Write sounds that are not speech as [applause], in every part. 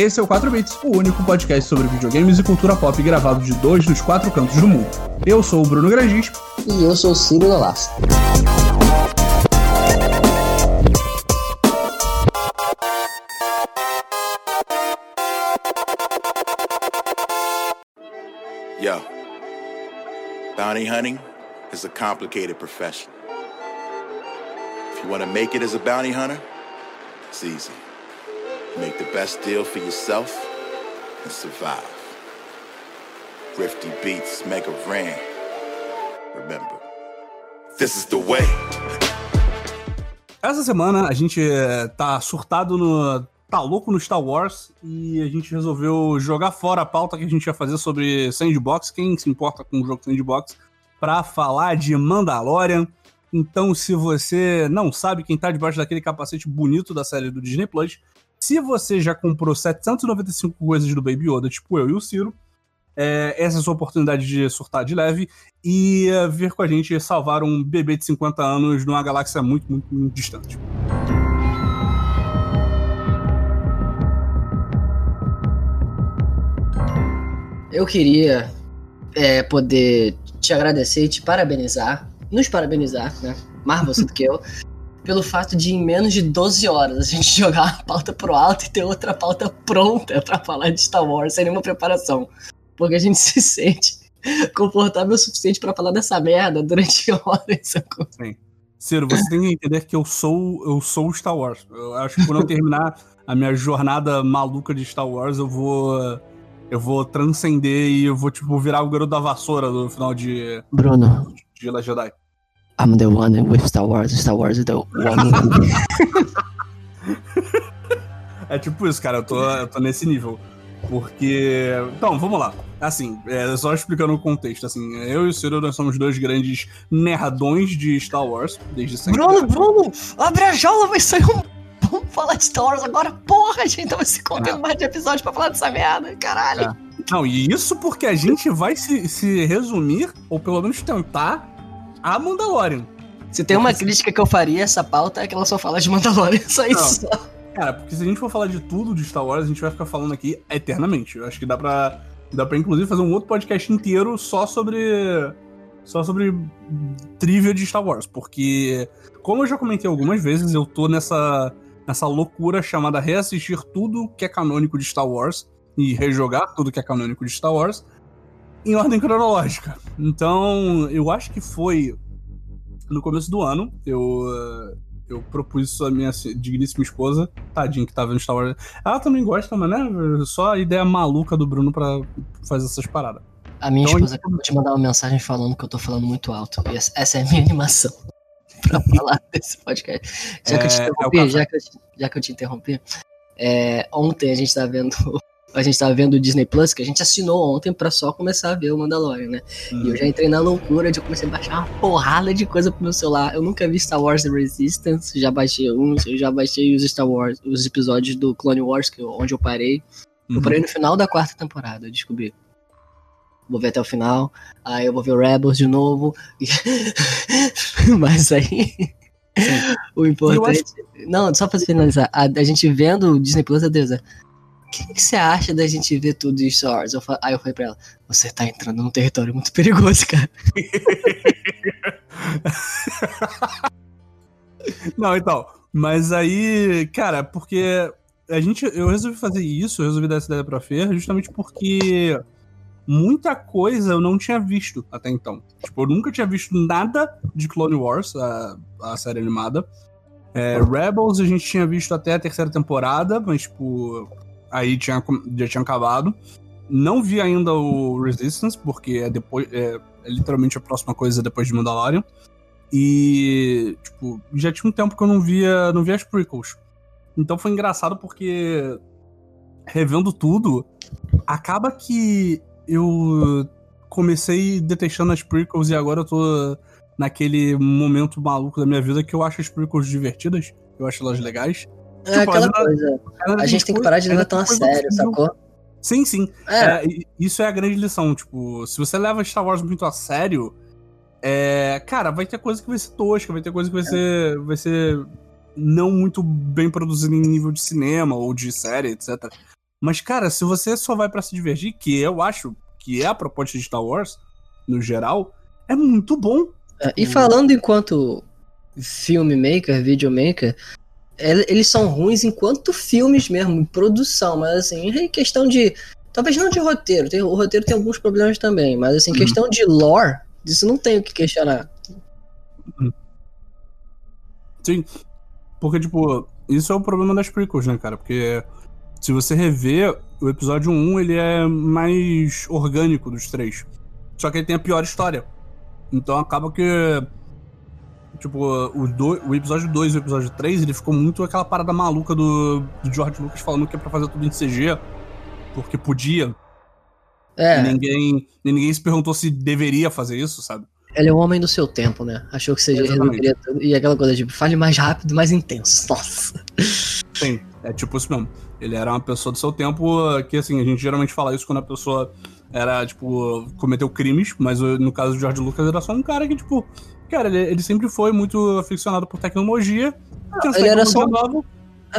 Esse é o 4 Bits, o único podcast sobre videogames e cultura pop gravado de dois dos quatro cantos do mundo. Eu sou o Bruno Grangis. E eu sou o Ciro Lalasco. Yo, bounty hunting is a complicated profession. If you want to make it as a bounty hunter, it's easy. Make the best deal for yourself and survive. Rifty beats make a ran. Remember, this is the way. Essa semana a gente eh, tá surtado no. tá louco no Star Wars e a gente resolveu jogar fora a pauta que a gente ia fazer sobre Sandbox, quem se importa com o jogo Sandbox, pra falar de Mandalorian. Então, se você não sabe quem tá debaixo daquele capacete bonito da série do Disney Plus, se você já comprou 795 coisas do Baby Yoda, tipo eu e o Ciro, é, essa é a sua oportunidade de surtar de leve e vir com a gente salvar um bebê de 50 anos numa galáxia muito, muito, muito distante. Eu queria é, poder te agradecer e te parabenizar, nos parabenizar, né? Mais você do que eu, [laughs] pelo fato de em menos de 12 horas a gente [laughs] jogar a pauta pro alto e ter outra pauta pronta para falar de Star Wars sem nenhuma preparação. Porque a gente [laughs] se sente confortável o suficiente para falar dessa merda durante [laughs] horas. Sacou? Sim. Ciro, você tem que entender que eu sou eu sou Star Wars. Eu acho que quando eu terminar a minha jornada maluca de Star Wars, eu vou eu vou transcender e eu vou tipo virar o garoto da vassoura no final de Bruno, de Last Jedi. I'm the one with Star Wars. Star Wars is the one. [laughs] É tipo isso, cara. Eu tô, eu tô nesse nível. Porque. Então, vamos lá. Assim, é, só explicando o contexto. Assim, eu e o Ciro, nós somos dois grandes nerdões de Star Wars, desde sempre. Bruno, Bruno, abre a jaula, vai sair um. Vamos falar de Star Wars agora, porra, gente tava se contendo É. mais de episódios pra falar dessa merda, caralho. É. Não, e isso porque a gente vai se, se resumir, ou pelo menos tentar, a Mandalorian. Se tem uma crítica que eu faria a essa pauta é que ela só fala de Mandalorian, [laughs] só isso. Cara, porque se a gente for falar de tudo de Star Wars, a gente vai ficar falando aqui eternamente. Eu acho que dá pra. Dá pra, inclusive, fazer um outro podcast inteiro só sobre. Só sobre trivia de Star Wars. Porque, como eu já comentei algumas vezes, eu tô nessa, nessa loucura chamada reassistir tudo que é canônico de Star Wars e rejogar tudo que é canônico de Star Wars em ordem cronológica. Então, eu acho que foi no começo do ano. Eu. eu propus isso à minha digníssima esposa, tadinha que tá vendo Star Wars. Ela também gosta, mas né? Só a ideia maluca do Bruno pra fazer essas paradas. A minha Então, esposa acabou de mandar uma mensagem falando que eu tô falando muito alto. E essa é a minha animação [laughs] pra falar desse podcast. Já que eu te É, é o interrompi, café. já, que eu, te- já que eu te interrompi, é, ontem a gente tá vendo. A gente tava vendo o Disney Plus, que a gente assinou ontem pra só começar a ver o Mandalorian, né? E eu já entrei na loucura de eu comecei a baixar uma porrada de coisa pro meu celular. Eu nunca vi Star Wars The Resistance, já baixei uns, eu já baixei os Star Wars, os episódios do Clone Wars, que eu- onde eu parei. Eu Uhum. parei no final da quarta temporada, eu descobri. Vou ver até o final. Aí eu vou ver o Rebels de novo. [laughs] Mas aí. o importante. Não, só pra finalizar. A, a gente vendo o Disney Plus, a Deus, o que, que você acha da gente ver tudo de Star? Eu aí eu falei pra ela: Você tá entrando num território muito perigoso, cara. [laughs] Não, então. Mas aí, cara, porque a gente. Eu resolvi fazer isso, eu resolvi dar essa ideia pra Fer, justamente porque muita coisa eu não tinha visto até então. Tipo, eu nunca tinha visto nada de Clone Wars, a, a série animada. É, Rebels a gente tinha visto até a terceira temporada, mas, tipo, aí tinha, já tinha acabado. Não vi ainda o Resistance, porque é depois. É, é literalmente a próxima coisa depois de Mandalorian. E, tipo, já tinha um tempo que eu não via, não via as prequels. Então foi engraçado porque, revendo tudo, acaba que eu comecei detestando as prequels e agora eu tô naquele momento maluco da minha vida que eu acho as prequels divertidas. Eu acho elas legais. É Tipo, aquela coisa. Ainda A gente tem que parar de levar tão a sério, sacou? Sim, sim. É, É, isso é a grande lição. Tipo, se você leva Star Wars muito a sério, é, cara, vai ter coisa que vai ser tosca, vai ter coisa que vai ser, vai ser não muito bem produzida em nível de cinema ou de série, etc. Mas, cara, se você só vai para se divertir, que eu acho que é a proposta de Star Wars, no geral, é muito bom. É, e falando enquanto filmmaker, videomaker, eles são ruins enquanto filmes mesmo, em produção, mas assim, em questão de. Talvez não de roteiro, tem, o roteiro tem alguns problemas também, mas assim, uhum. questão de lore, isso não tem o que questionar. Uhum. Sim. Porque, tipo, isso é o problema das prequels, né, cara? Porque se você rever, o episódio 1 ele é mais orgânico dos três. Só que ele tem a pior história. Então acaba que. Tipo, o, do, o episódio 2 e o episódio 3, ele ficou muito aquela parada maluca do, do George Lucas falando que é pra fazer tudo em CG. Porque podia. É. E ninguém, e ninguém se perguntou se deveria fazer isso, sabe? Ele é o homem do seu tempo, né? Achou que seja resolveria tudo. E aquela coisa, tipo, fale mais rápido, mais intenso. [laughs] Nossa. Sim, é tipo isso mesmo. Ele era uma pessoa do seu tempo que, assim, a gente geralmente fala isso quando a pessoa era, tipo, cometeu crimes, mas no caso do George Lucas era só um cara que, tipo, cara, ele, ele sempre foi muito aficionado por tecnologia, tinha ele era só... nova,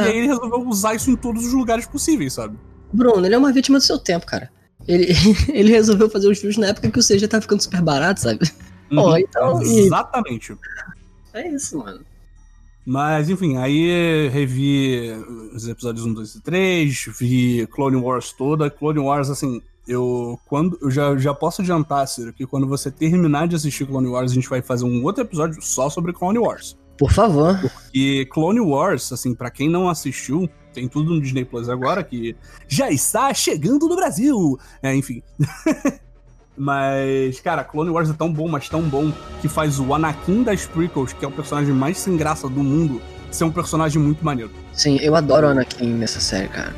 e aí ele resolveu usar isso em todos os lugares possíveis, sabe? Bruno, ele é uma vítima do seu tempo, cara. Ele, [laughs] ele resolveu fazer os filmes na época que o CG tava ficando super barato, sabe? Uhum, então, exatamente. É isso, mano. Mas, enfim, aí revi os episódios 1, 2 e 3, vi Clone Wars toda. Clone Wars, assim, eu quando eu já, já posso adiantar, Ciro, que quando você terminar de assistir Clone Wars, a gente vai fazer um outro episódio só sobre Clone Wars. Por favor. Porque Clone Wars, assim, para quem não assistiu, tem tudo no Disney Plus agora, que já está chegando no Brasil. É, enfim. [laughs] Mas, cara, Clone Wars é tão bom, mas tão bom, que faz o Anakin das prequels, que é o personagem mais sem graça do mundo, ser um personagem muito maneiro. Sim, eu adoro o Anakin nessa série, cara.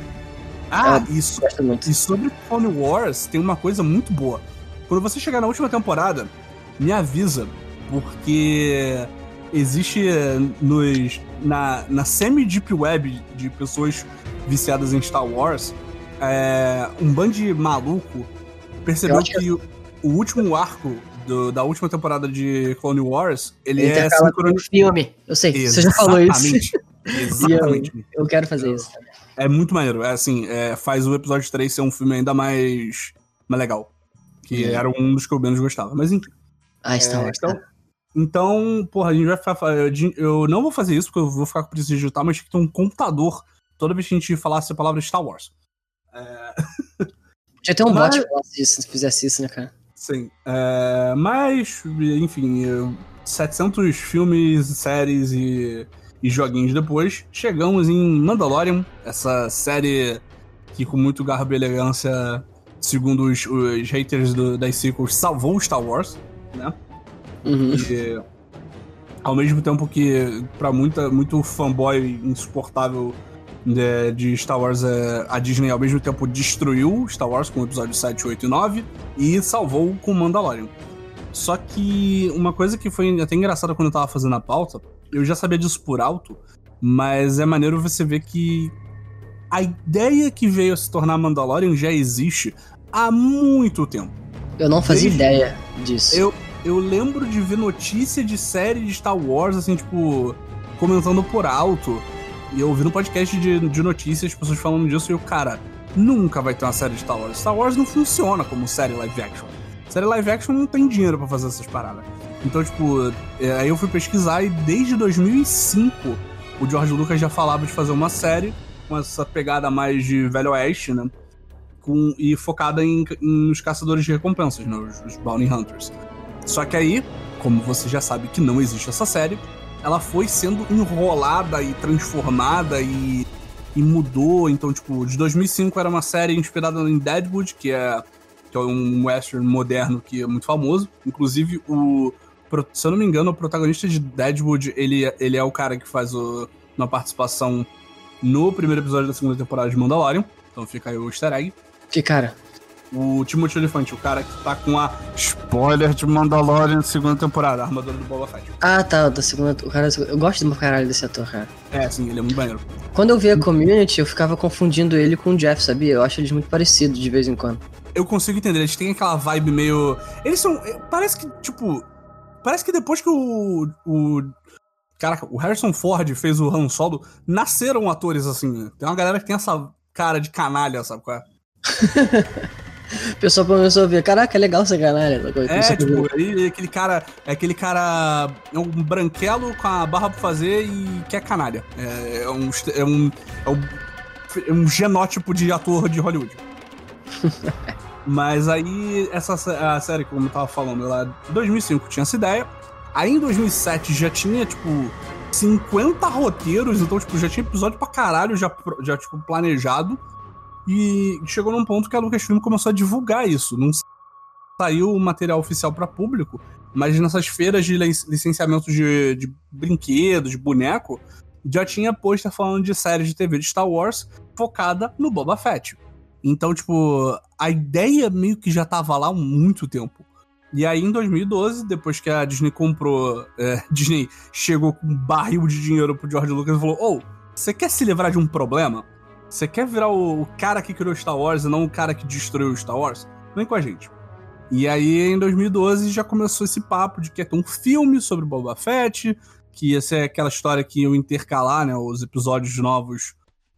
Ah, isso. E sobre Clone Wars, tem uma coisa muito boa. Quando você chegar na última temporada, me avisa, porque existe nos, na, na semi-deep web de pessoas viciadas em Star Wars é, um band maluco percebeu que, que, o último arco do, da última temporada de Clone Wars, ele, ele é sincronizado. filme. Eu sei, Exatamente. você já falou isso. Exatamente. [laughs] eu, eu, quero fazer isso. É muito maneiro. É assim, é, faz o episódio 3 ser um filme ainda mais, mais legal. Que é. era um dos que eu menos gostava. Mas enfim. Ah, Star Wars. É, então, então, porra, a gente vai ficar. Eu não vou fazer isso porque eu vou ficar com preguiça digital, mas tinha que ter um computador toda vez que a gente falasse a palavra Star Wars. É... [laughs] Podia ter um mas... bot que isso, se fizesse isso, né, cara? Sim. É, mas, enfim, 700 filmes, séries e, e joguinhos depois, chegamos em Mandalorian, essa série que com muito garbo e elegância, segundo os, os haters do, das sequels, salvou Star Wars, né? Uhum. E, ao mesmo tempo que, pra muita, muito fanboy insuportável de, de Star Wars, é, a Disney ao mesmo tempo destruiu Star Wars com o episódio 7, 8 e 9 e salvou com Mandalorian. Só que uma coisa que foi até engraçada quando eu tava fazendo a pauta, eu já sabia disso por alto, mas é maneiro você ver que a ideia que veio a se tornar Mandalorian já existe há muito tempo. Eu não fazia Desde... ideia disso. Eu, eu lembro de ver notícia de série de Star Wars, assim, tipo, comentando por alto. E eu ouvi no podcast de, de notícias, pessoas falando disso, e eu, cara, nunca vai ter uma série de Star Wars. Star Wars não funciona como série live action. Série live action não tem dinheiro para fazer essas paradas. Então, tipo, é, aí eu fui pesquisar e desde 2005 o George Lucas já falava de fazer uma série com essa pegada mais de Velho Oeste, né? Com, e focada em, em nos caçadores de recompensas, né? os, os Bounty Hunters. Só que aí, como você já sabe que não existe essa série, ela foi sendo enrolada e transformada e, e mudou. Então, tipo, de 2005 era uma série inspirada em Deadwood, que é, que é um western moderno que é muito famoso. Inclusive, o, se eu não me engano, o protagonista de Deadwood, ele, ele é o cara que faz o, uma participação no primeiro episódio da segunda temporada de Mandalorian. Então fica aí o easter egg. Que cara? o Timothy Elefante, o cara que tá com a spoiler de Mandalorian segunda temporada, a armadura do Boba Fett. Ah, tá, da segunda. O cara, eu gosto do caralho desse ator, cara. É, sim, ele é muito maneiro. Quando eu vi a community, eu ficava confundindo ele com o Jeff, sabia? Eu acho eles muito parecidos de vez em quando. Eu consigo entender, eles têm aquela vibe meio. Eles são. Parece que, tipo. Parece que depois que o. o Caraca, o Harrison Ford fez o Han Solo, nasceram atores assim. Né? Tem uma galera que tem essa cara de canalha, sabe qual é? O [laughs] pessoal começou a ver, caraca, é legal ser canalha. É, tipo, aí, aquele cara. É aquele cara. É um branquelo com a barra pra fazer e que é canalha. É, é um. É um. É um, é um genótipo de ator de Hollywood. [laughs] Mas aí, essa a série, como eu tava falando, em 2005 tinha essa ideia. Aí em 2007 já tinha, tipo, 50 roteiros, então, tipo, já tinha episódio pra caralho já, já tipo, planejado. E chegou num ponto que a Lucasfilm começou a divulgar isso. Não saiu o material oficial para público, mas nessas feiras de licenciamento de, de brinquedos, de boneco, já tinha pôster falando de série de TV de Star Wars focada no Boba Fett. Então, tipo, a ideia meio que já tava lá há muito tempo. E aí, em 2012, depois que a Disney comprou. É, [laughs] Disney chegou com um barril de dinheiro pro George Lucas e falou: Ô, oh, você quer se livrar de um problema? Você quer virar o, o, cara que criou Star Wars e não o cara que destruiu Star Wars? Vem com a gente. E aí, em 2012, já começou esse papo de que ia ter um filme sobre Boba Fett, que ia ser aquela história que ia intercalar né, os episódios novos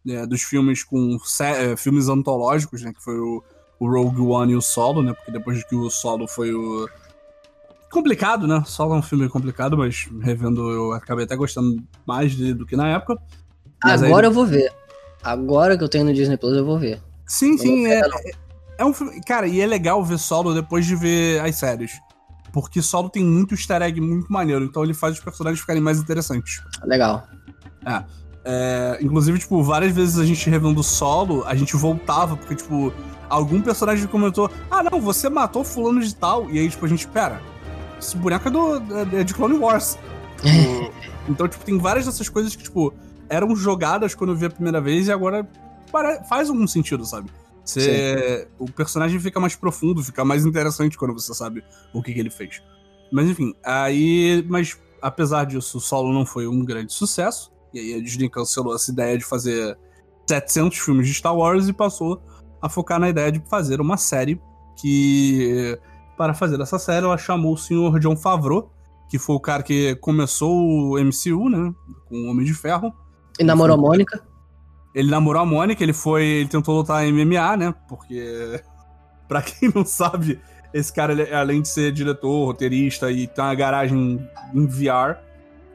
né, dos filmes com é, filmes antológicos, né? Que foi o, o, Rogue One e o Solo, né? Porque depois que o Solo foi o. Complicado, né? Solo é um filme complicado, mas revendo eu acabei até gostando mais dele do que na época. Mas Agora aí... eu vou ver. Agora que eu tenho no Disney Plus, eu vou ver. Sim, sim. É, é, é, um filme. Cara, e é legal ver solo depois de ver as séries. Porque solo tem muito easter egg muito maneiro. Então ele faz os personagens ficarem mais interessantes. Legal. É. é inclusive, tipo, várias vezes a gente revendo solo, a gente voltava, porque, tipo, algum personagem comentou: Ah, não, você matou fulano de tal. E aí, tipo, a gente, pera, esse boneco é, do, é de Clone Wars. [laughs] então, tipo, tem várias dessas coisas que, tipo, eram jogadas quando eu vi a primeira vez e agora faz algum sentido, sabe? Você, o personagem fica mais profundo, fica mais interessante quando você sabe o que, que ele fez. Mas enfim, aí. Mas apesar disso, o solo não foi um grande sucesso. E aí a Disney cancelou essa ideia de fazer 700 filmes de Star Wars e passou a focar na ideia de fazer uma série que. Para fazer essa série, ela chamou o senhor John Favreau, que foi o cara que começou o MCU, né? Com o Homem de Ferro. E namorou a Mônica? Ele namorou a Mônica, ele foi. Ele tentou lutar MMA, né? Porque. [laughs] Pra quem não sabe, esse cara, ele, além de ser diretor, roteirista e ter uma garagem em VR,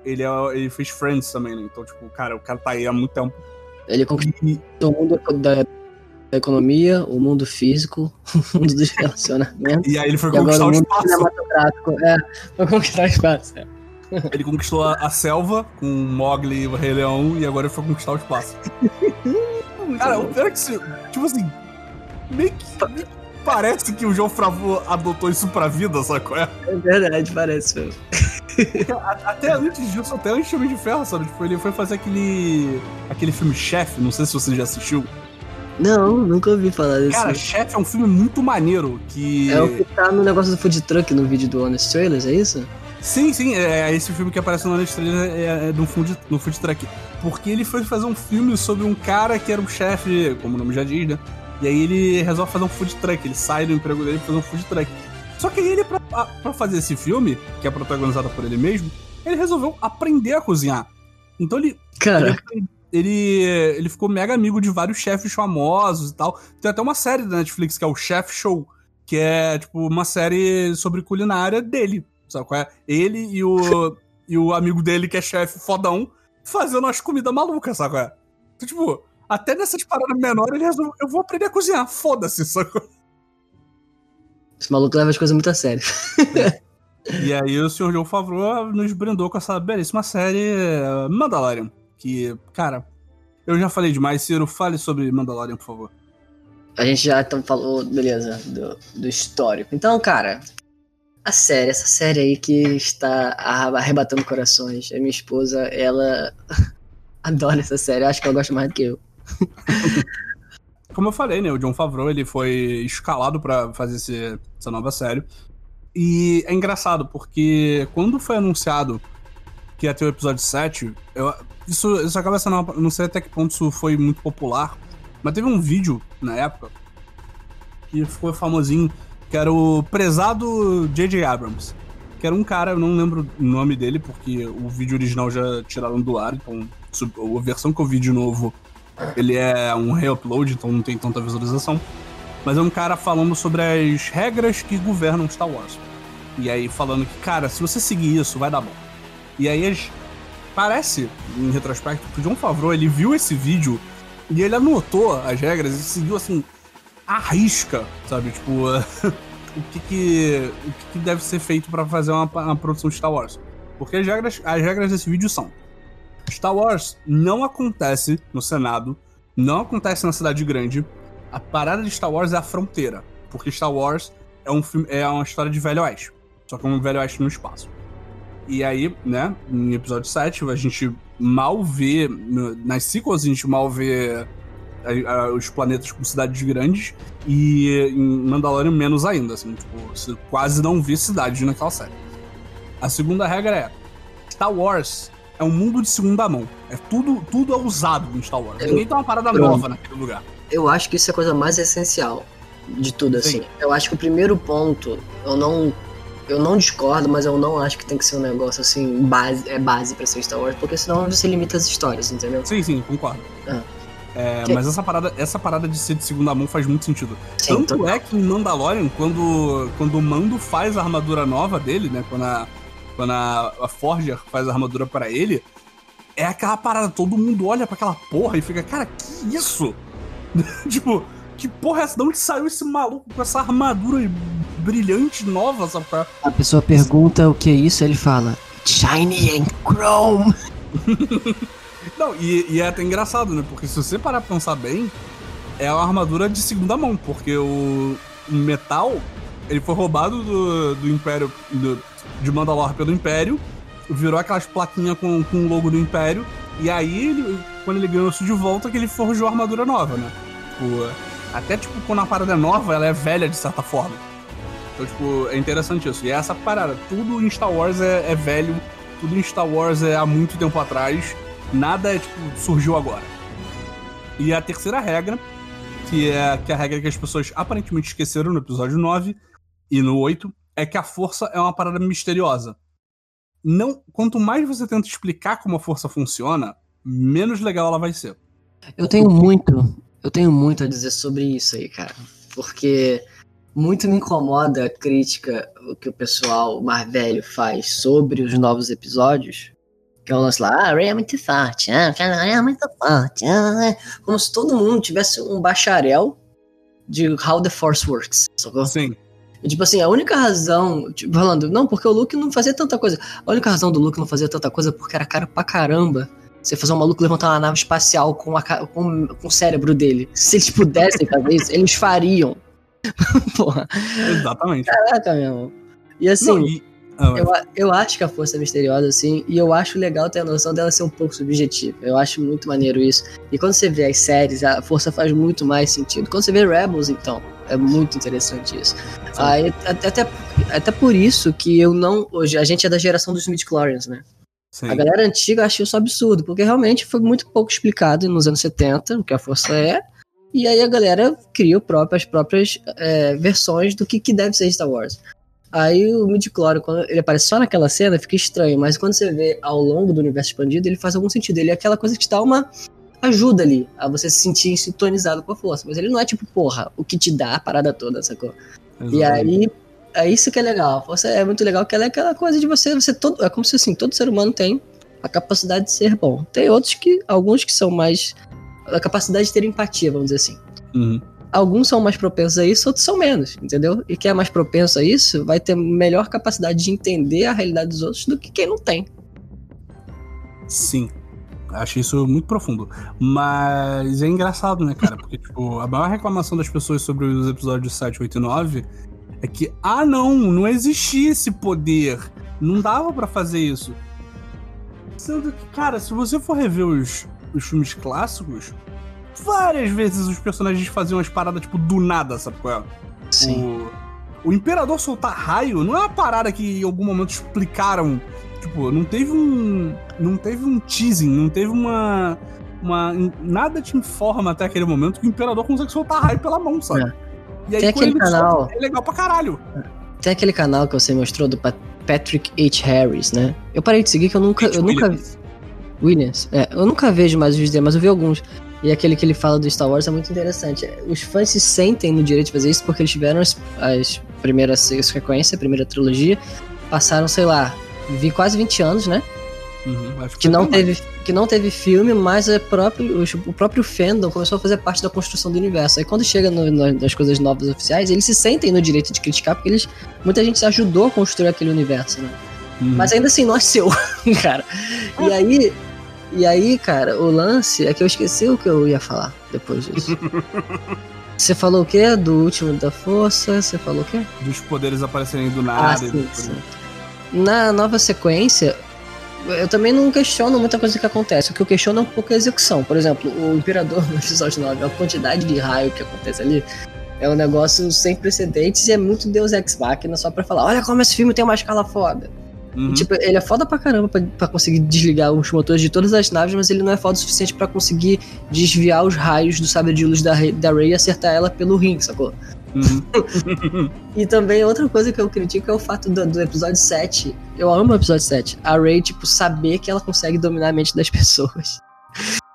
ele, é, ele fez Friends também, né? Então, tipo, cara, o cara tá aí há muito tempo. Ele conquistou o mundo da, da, economia, o mundo físico, [laughs] o mundo dos relacionamentos. E aí ele foi conquistar o, o espaço. Cinematográfico, é, foi conquistar o espaço. É. [laughs] Ele conquistou a, a selva com Mogli e o Rei Leão e agora ele foi conquistar o espaço. [laughs] Cara, o pior é que, tipo assim, meio que, meio que parece que o João Favreau adotou isso pra vida, sacou? É verdade, parece mesmo. Até antes disso, até antes de Homem de Ferro, sabe? Tipo, ele foi fazer aquele, aquele filme Chef, não sei se você já assistiu. Não, nunca ouvi falar desse. Cara, Chef é um filme muito maneiro que... É o que tá no negócio do food truck no vídeo do Honest Trailers, é isso? Sim, sim, é, é esse filme que aparece no Honest Trailers é, é no, food, no food truck. Porque ele foi fazer um filme sobre um cara que era um chefe, como o nome já diz, né? E aí ele resolve fazer um food truck, ele sai do emprego dele pra fazer um food truck. Só que ele, pra, pra fazer esse filme, que é protagonizado por ele mesmo, ele resolveu aprender a cozinhar. Então ele. Cara. Ele, ele, ele ficou mega amigo de vários chefes famosos e tal. Tem até uma série da Netflix que é o Chef Show, que é, tipo, uma série sobre culinária dele. Sabe qual é? Ele e o, [laughs] e o amigo dele, que é chefe fodão, fazendo umas comidas malucas, sabe qual é? Então, tipo, até nessas paradas menores ele resolveu, eu vou aprender a cozinhar, foda-se, sabe? Esse maluco leva as coisas muito a sério. [laughs] e aí o senhor João Favreau nos brindou com essa belíssima série eh, Mandalorian. Que, cara, eu já falei demais. Ciro, fale sobre Mandalorian, por favor. A gente já então falou, beleza, do, do histórico. Então, cara, a série, essa série aí que está arrebatando corações. A minha esposa, ela [laughs] adora essa série. Acho que ela gosta mais do que eu. [laughs] Como eu falei, né? O John Favreau ele foi escalado para fazer esse, essa nova série. E é engraçado, porque quando foi anunciado que ia ter o episódio 7, eu, isso, isso acaba sendo. Não sei até que ponto isso foi muito popular, mas teve um vídeo na época que ficou famosinho que era o prezado J.J. Abrams. Que era um cara, eu não lembro o nome dele, porque o vídeo original já tiraram do ar, então a versão que eu vi de novo Ele é um re-upload, então não tem tanta visualização. Mas é um cara falando sobre as regras que governam Star Wars. E aí falando que, cara, se você seguir isso, vai dar bom. E aí parece, em retrospecto, que o John Favreau, ele viu esse vídeo e ele anotou as regras e seguiu assim, a risca, sabe? Tipo, [laughs] o, que, que, o que, que deve ser feito para fazer uma, uma produção de Star Wars. Porque as regras, as regras desse vídeo são: Star Wars não acontece no Senado, não acontece na cidade grande. A parada de Star Wars é a fronteira. Porque Star Wars é, um filme, é uma história de Velho Oeste. Só que é um Velho Oeste no espaço. E aí, né, em episódio 7, a gente mal vê. Nas sequels, a gente mal vê os planetas com cidades grandes. E em Mandalorian, menos ainda. Assim, tipo, quase não vê cidades naquela série. A segunda regra é: Star Wars é um mundo de segunda mão. É tudo, tudo é usado em Star Wars. Eu, Ninguém tem uma parada eu, nova naquele lugar. Eu acho que isso é a coisa mais essencial de tudo, Sim. assim. Eu acho que o primeiro ponto, eu não. Eu não discordo, mas eu não acho que tem que ser um negócio assim, base, é base pra ser Star Wars, porque senão você limita as histórias, entendeu? Sim, sim, concordo. Ah. É, mas essa parada, essa parada de ser de segunda mão faz muito sentido. Sim, Tanto é que em Mandalorian, quando, quando o Mando faz a armadura nova dele, né? Quando a, quando a, a Forger faz a armadura para ele, é aquela parada, todo mundo olha para aquela porra e fica, cara, que isso? [laughs] tipo, que porra é essa? De onde saiu esse maluco com essa armadura brilhante nova, sabe? A pessoa pergunta o que é isso, ele fala, Shiny and Chrome. [laughs] Não, e, e, é até engraçado, né? Porque se você parar pra pensar bem, é uma armadura de segunda mão, porque o, o metal, ele foi roubado do, do Império, do, de Mandalore pelo Império, virou aquelas plaquinhas com, com o logo do Império, e aí, ele, quando ele ganhou isso de volta, que ele forjou a armadura nova, né? Tipo, até, tipo, quando a parada é nova, ela é velha, de certa forma. Então, tipo, é interessante isso. E é essa parada, tudo em Star Wars é, é velho, tudo em Star Wars é há muito tempo atrás, nada, é, tipo, surgiu agora. E a terceira regra, que é, que é a regra que as pessoas aparentemente esqueceram no episódio 9 e no 8, é que a força é uma parada misteriosa. Não, quanto mais você tenta explicar como a força funciona, menos legal ela vai ser. Eu tenho muito, eu tenho muito a dizer sobre isso aí, cara, porque muito me incomoda a crítica que o pessoal mais velho faz sobre os novos episódios. Que é o lance lá, ah, a Ray é muito forte, ah, Ray é muito forte, ah, como se todo mundo tivesse um bacharel de How the Force Works, sacou? Sim. Tipo assim, a única razão, tipo, falando, não, porque o Luke não fazia tanta coisa. A única razão do Luke não fazer tanta coisa é porque era cara pra caramba. Você fazer um maluco levantar uma nave espacial com, a, com, com o cérebro dele. Se eles pudessem fazer isso, eles fariam. [laughs] Porra. Exatamente. Caraca, meu irmão. E assim, não, e... Ah, eu, eu acho que a força é misteriosa, assim, e eu acho legal ter a noção dela ser um pouco subjetiva. Eu acho muito maneiro isso. E quando você vê as séries, a força faz muito mais sentido. Quando você vê Rebels, então, é muito interessante isso. Aí, até, até, até por isso que eu não. Hoje, a gente é da geração dos Midichlorians, né? Sim. A galera antiga achou isso absurdo, porque realmente foi muito pouco explicado nos anos 70 o que a força é. E aí a galera cria próprio, as próprias é, versões do que, que deve ser Star Wars. Aí o midichlorian, quando ele aparece só naquela cena, fica estranho, mas quando você vê ao longo do universo expandido, ele faz algum sentido. Ele é aquela coisa que te dá uma ajuda ali a você se sentir sintonizado com a força. Mas ele não é tipo, porra, o que te dá a parada toda, sacou? Exatamente. E aí, é isso que é legal. A força é muito legal, que ela é aquela coisa de você, você todo, é como se assim, todo ser humano tem a capacidade de ser bom. Tem outros que, alguns que são mais, a capacidade de ter empatia, vamos dizer assim. Uhum. Alguns são mais propensos a isso, outros são menos, entendeu? E quem é mais propenso a isso vai ter melhor capacidade de entender a realidade dos outros do que quem não tem. Sim, Achei isso muito profundo. Mas é engraçado, né, cara? Porque, tipo, a maior reclamação das pessoas sobre os episódios 7, 8 e 9 é que, ah, não, não existia esse poder. Não dava para fazer isso. Sendo que, cara, se você for rever os, os filmes clássicos, várias vezes os personagens faziam umas paradas, tipo, do nada, sabe qual é? Sim. O, o Imperador soltar raio não é uma parada que em algum momento explicaram Tipo, não teve um. Não teve um teasing, não teve uma. uma nada te informa até aquele momento que o Imperador consegue soltar raio pela mão, sabe? É. E aí, Tem aquele canal. Solta, é legal pra caralho. Tem aquele canal que você mostrou do Patrick H. Harris, né? Eu parei de seguir que eu nunca. eu Williams. nunca Williams. É, eu nunca vejo mais os vídeos dele, mas eu vi alguns. E aquele que ele fala do Star Wars é muito interessante. Os fãs se sentem no direito de fazer isso porque eles tiveram as, as primeiras sequências, a primeira trilogia, passaram, sei lá, vi quase 20 anos, né? Uhum, acho Que não, teve, que não teve filme, mas é próprio, o- próprio fandom começou a fazer parte da construção do universo. Aí quando chega no- no- nas coisas novas oficiais, eles se sentem no direito de criticar, porque eles, muita gente ajudou a construir aquele universo, né? Uhum. Mas ainda assim, não é seu, [laughs] cara. E aí, e aí, cara, o lance é que eu esqueci o que eu ia falar depois disso. [laughs] Você falou o quê? Do último da força? Você falou o quê? Dos poderes aparecerem do Ah, nada. e sim, sim. Na nova sequência, eu também não questiono muita coisa que acontece. O que eu questiono é um pouco a execução. Por exemplo, o Imperador [laughs] no episódio 9, a quantidade de raio que acontece ali é um negócio sem precedentes e é muito Deus Ex Machina só pra falar: olha como esse filme tem uma escala foda. Uhum. E, tipo, ele é foda pra caramba pra, pra conseguir desligar os motores de todas as naves, mas ele não é foda o suficiente pra conseguir desviar os raios do sabre de luz da, da Rey e acertar ela pelo rim, sacou? Uhum. [laughs] E também outra coisa que eu critico é o fato do, do episódio 7. Eu amo o episódio 7. A Rey, tipo, saber que ela consegue dominar a mente das [laughs] pessoas.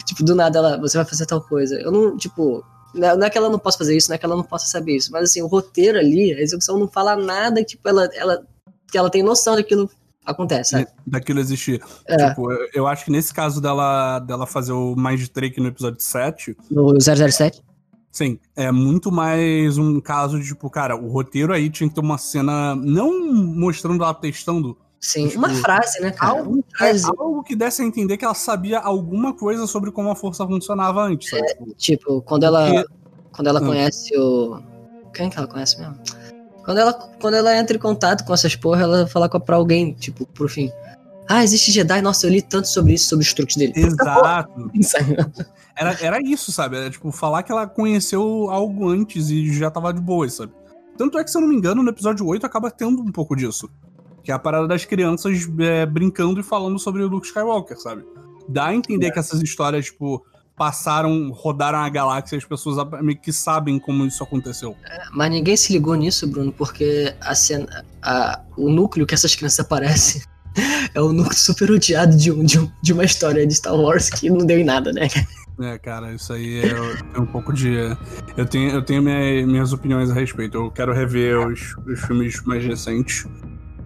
tipo, do nada ela, você vai fazer tal coisa. Eu não, tipo, não é não é que ela não possa fazer isso, não é que ela não possa saber isso, mas assim, o roteiro ali, a execução não fala nada, tipo, ela, ela, que ela tem noção daquilo acontece, sabe? Daquilo existir. É, Tipo, eu, eu acho que nesse caso dela, dela fazer o Mind Trick no episódio 7, no 007. sim, é muito mais um caso de, tipo, cara, o roteiro aí tinha que ter uma cena, não mostrando ela testando, Sim, Tipo, uma frase, né, cara? algo, Uma frase. é, algo que desse a entender que ela sabia alguma coisa sobre como a força funcionava antes, sabe? Tipo, quando ela, quando ela Hum. conhece o. Quem que ela conhece mesmo? Quando ela, quando ela entra em contato com essas porra, ela fala com- pra alguém, tipo, pro fim. Ah, existe Jedi? Nossa, eu li tanto sobre isso, sobre os truques dele. Exato. [laughs] Era, era isso, sabe? Era tipo, falar que ela conheceu algo antes e já tava de boa, sabe? Tanto é que, se eu não me engano, no episódio 8 acaba tendo um pouco disso. Que é a parada das crianças é, brincando e falando sobre o Luke Skywalker, sabe? Dá a entender que essas histórias, tipo, passaram, rodaram a galáxia e as pessoas meio que sabem como isso aconteceu. Mas ninguém se ligou nisso, Bruno, porque a cena, a- o núcleo que essas crianças aparecem [laughs] é o núcleo super odiado de, um, de, um- de uma história de Star Wars que não deu em nada, né? É, cara, isso aí é, é um pouco de. Eu tenho, eu tenho minha- minhas opiniões a respeito. Eu quero rever os, os filmes mais recentes.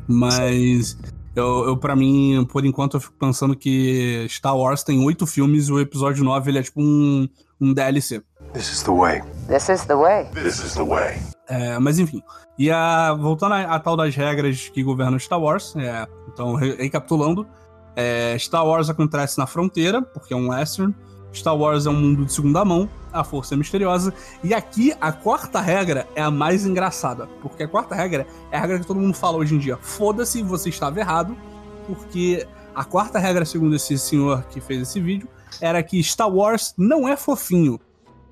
Mas eu, eu, pra mim, por enquanto, eu fico pensando que Star Wars tem oito filmes e o episódio 9 ele é tipo um, um DLC. This is the way. This is the way. This is the way. É, mas enfim. E a, voltando à, à tal das regras que governam Star Wars, é, então, re- recapitulando, é, Star Wars acontece na fronteira, porque é um western. Star Wars é um mundo de segunda mão, a força é misteriosa. E aqui, a quarta regra é a mais engraçada. Porque a quarta regra é a regra que todo mundo fala hoje em dia. Foda-se, você estava errado. Porque a quarta regra, segundo esse senhor que fez esse vídeo, era que Star Wars não é fofinho.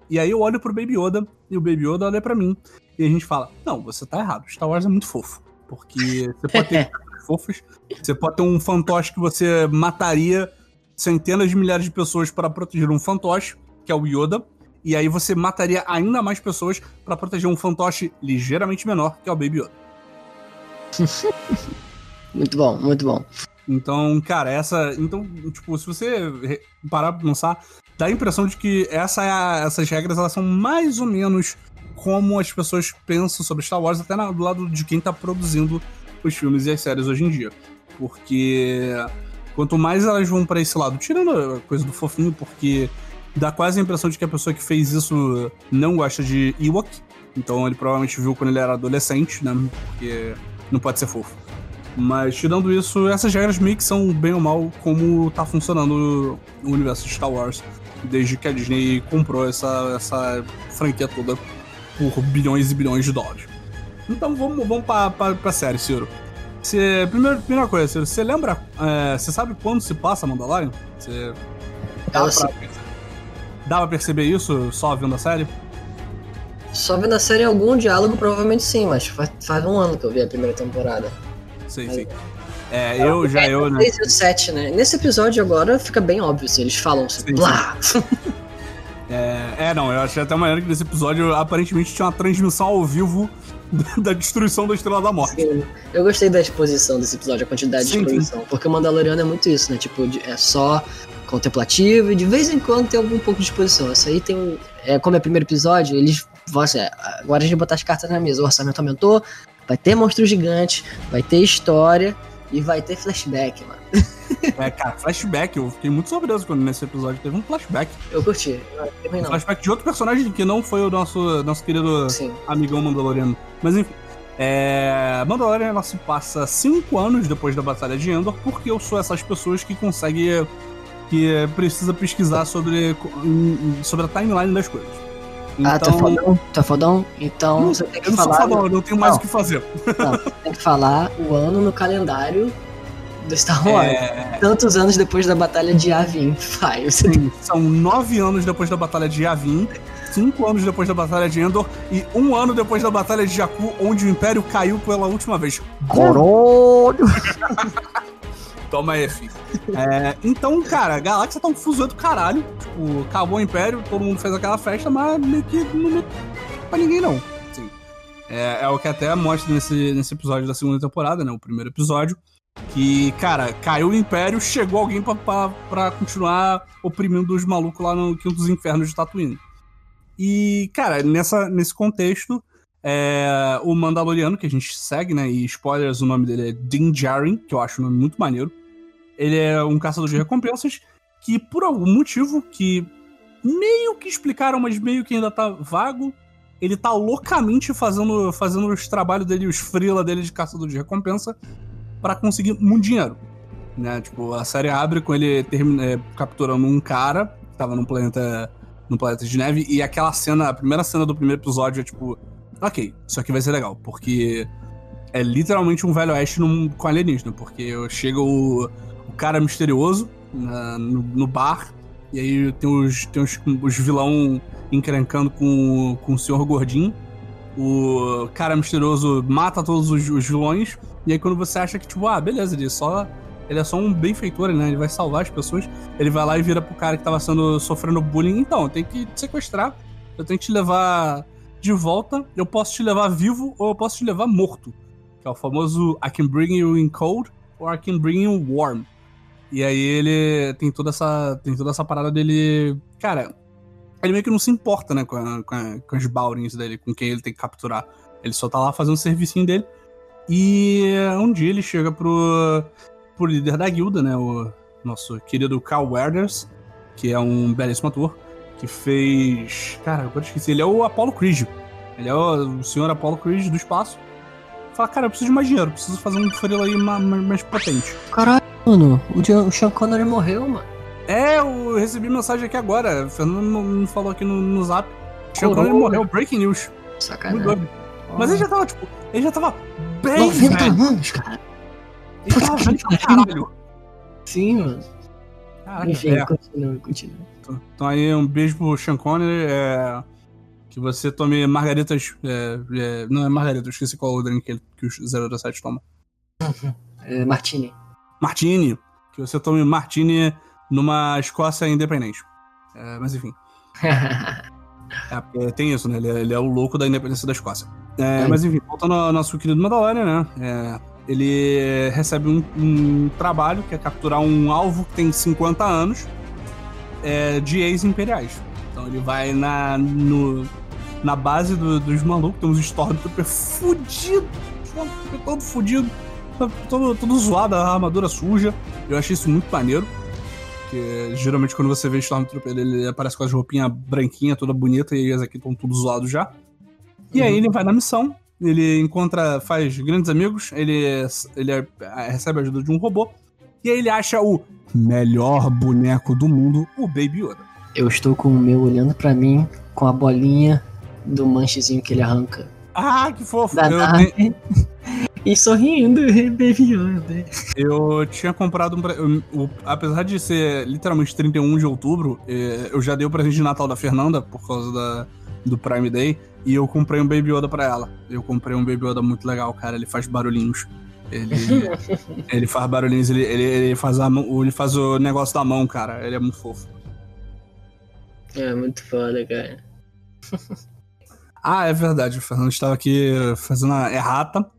E aí eu olho pro Baby Yoda, e o Baby Yoda olha pra mim, e a gente fala: Não, você tá errado. Star Wars é muito fofo. Porque você pode ter [laughs] fofos, você pode ter um fantoche que você mataria centenas de milhares de pessoas para proteger um fantoche, que é o Yoda. E aí você mataria ainda mais pessoas para proteger um fantoche ligeiramente menor, que é o Baby Yoda. [laughs] Muito bom, muito bom. Então, cara, essa. Então, tipo, se você parar pra pensar, dá a impressão de que essa é essas regras elas são mais ou menos como as pessoas pensam sobre Star Wars, até na- do lado de quem tá produzindo os filmes e as séries hoje em dia. Porque quanto mais elas vão pra esse lado, tirando a coisa do fofinho, porque dá quase a impressão de que a pessoa que fez isso não gosta de Ewok. Então ele provavelmente viu quando ele era adolescente, né? Porque não pode ser fofo. Mas tirando isso, essas regras meio que são bem ou mal como tá funcionando o universo de Star Wars desde que a Disney comprou essa, essa franquia toda por bilhões e bilhões de dólares. Então vamos, vamos pra, pra, pra série, Ciro. Você, primeiro, primeira coisa, você lembra? é, você sabe quando se passa Mandalorian? Você. Dá pra, perceber- dá pra perceber isso só vendo a série? Só vendo a série algum diálogo, provavelmente sim, mas faz, faz um ano que eu vi a primeira temporada. Sei, sei. É, eu já, eu, né? 6 e o 7, né? Nesse episódio agora fica bem óbvio, assim, eles falam assim, Sim, blá! [laughs] É, é, não, eu achei até maneiro que nesse episódio aparentemente tinha uma transmissão ao vivo [laughs] da destruição da Estrela da Morte. Sim. Eu gostei da exposição desse episódio, a quantidade Sim, de exposição, porque o Mandaloriano é muito isso, né? Tipo, é só contemplativo e de vez em quando tem algum pouco de exposição. Isso aí tem um. É, como é o primeiro episódio, eles assim, é, agora a gente botar as cartas na mesa, o orçamento aumentou, vai ter monstros gigantes, vai ter história e vai ter flashback, mano. É, cara, flashback, eu fiquei muito surpreso quando nesse episódio teve um flashback. Eu curti. Eu um flashback de outro personagem que não foi o nosso, nosso querido Sim. amigão Mandaloriano. Mas enfim. É, Mandalorian ela se passa cinco anos depois da Batalha de Endor, porque eu sou essas pessoas que conseguem. que precisa pesquisar sobre, sobre a timeline das coisas. Então, ah, tá então- fodão? Tá fodão? Então não, você tem que eu falar. Não fodão, eu não tenho mais o que fazer. Não, tem que falar o ano no calendário do Star Wars. É... Tantos anos depois da Batalha de Yavin. Vai, você tem... São nove anos depois da Batalha de Yavin cinco anos depois da Batalha de Endor e um ano depois da Batalha de Jakku, onde o Império caiu pela última vez. Caralho! [laughs] Toma aí, filho. É, então, cara, a galáxia tá um fuso do caralho. Tipo, acabou o Império, todo mundo fez aquela festa, mas meio que não é pra ninguém, não. Assim, é, é, o que até mostra nesse, nesse episódio da segunda temporada, né? O primeiro episódio. Que, cara, caiu o Império, chegou alguém pra, pra, pra continuar oprimindo os malucos lá no Quinto dos Infernos de Tatooine. E, cara, nessa, nesse contexto, é, o Mandaloriano, que a gente segue, né? E spoilers, o nome dele é Din Djarin, que eu acho um nome muito maneiro. Ele é um caçador de recompensas que, por algum motivo, que meio que explicaram, mas meio que ainda tá vago, ele tá loucamente fazendo, fazendo os trabalhos dele, os freela dele de caçador de recompensa, para conseguir muito dinheiro. Né? Tipo, a série abre com ele termina, é, capturando um cara que tava num planeta no Planeta de Neve. E aquela cena, a primeira cena do primeiro episódio é tipo, ok, isso aqui vai ser legal, porque é literalmente um velho oeste num, com alienígena, porque chega o, o cara misterioso na, no, no, bar, e aí tem os, tem os, os vilão encrencando com, com o senhor gordinho. O cara misterioso mata todos os, os vilões, e aí quando você acha que, tipo, ah, beleza, ele só ele é só um benfeitor, né? Ele vai salvar as pessoas. Ele vai lá e vira pro cara que tava sendo, sofrendo bullying. Então, tenho que te sequestrar. Eu tenho que te levar de volta. Eu posso te levar vivo ou eu posso te levar morto. Que é o famoso I can bring you in cold or I can bring you warm. E aí ele tem toda essa, tem toda essa parada dele. Cara, ele meio que não se importa, né, com, a, com, a, com os Baurins dele, com quem ele tem que capturar. Ele só tá lá fazendo o servicinho dele. E um dia ele chega pro, por líder da guilda, né? O nosso querido Carl Werders, que é um belíssimo ator, que fez. Cara, agora esqueci. Ele é o Apollo Creed. Ele é o, senhor Apollo Creed do espaço. Fala, cara, eu preciso de mais dinheiro, preciso fazer um frilo aí mais, mais potente. Caralho, mano, o Sean Connery morreu, mano. É, eu recebi mensagem aqui agora. O Fernando me falou aqui no, no zap. Sean Connery morreu, breaking news. Sacanagem. Mas ele já tava, tipo, ele já tava bem. 90 velho. anos, cara. Ele tava velho pra caralho. Sim, mano. Caraca, Enfim, é. continua, continua. Então aí, um beijo pro Sean Connery. É... Que você tome margaritas. É... É... Não é margarita, eu esqueci qual o drink que, ele... que os 007 toma. [laughs] É, Martini. Martini. Que você tome Martini numa Escócia independente. É, mas enfim. [laughs] é, tem isso, né? Ele é, ele é, o louco da independência da Escócia. É, mas enfim, voltando ao nosso querido Mandalorian, né? É, ele recebe um, um, trabalho que é capturar um alvo que tem 50 anos é, de ex-imperiais. Então ele vai na, no, na base do, dos malucos, tem uns Stormtrooper fudido, todo fudido, todo, todo zoado, a armadura suja. Eu achei isso muito maneiro. Porque geralmente quando você vê Stormtrooper, ele aparece com as roupinhas branquinhas, toda bonita, e eles aqui estão tudo zoados já. E aí uhum. ele vai na missão, ele encontra, faz grandes amigos, ele, ele recebe a ajuda de um robô, e aí ele acha o melhor boneco do mundo, o Baby Yoda. Eu estou com o meu olhando para mim, com a bolinha do manchezinho que ele arranca. Ah, que fofo! Da eu nave. E sorrindo, Baby Yoda. Eu tinha comprado um. Eu, apesar de ser literalmente 31 de outubro, é, eu já dei o presente de Natal da Fernanda, por causa da, do Prime Day. E eu comprei um Baby Yoda pra ela. Eu comprei um Baby Yoda muito legal, cara. Ele faz barulhinhos. Ele, [laughs] ele faz barulhinhos, ele, ele, ele, faz a, ele faz o negócio da mão, cara. Ele é muito fofo. É, muito foda, cara. ah, é verdade. O Fernando estava aqui fazendo a errata.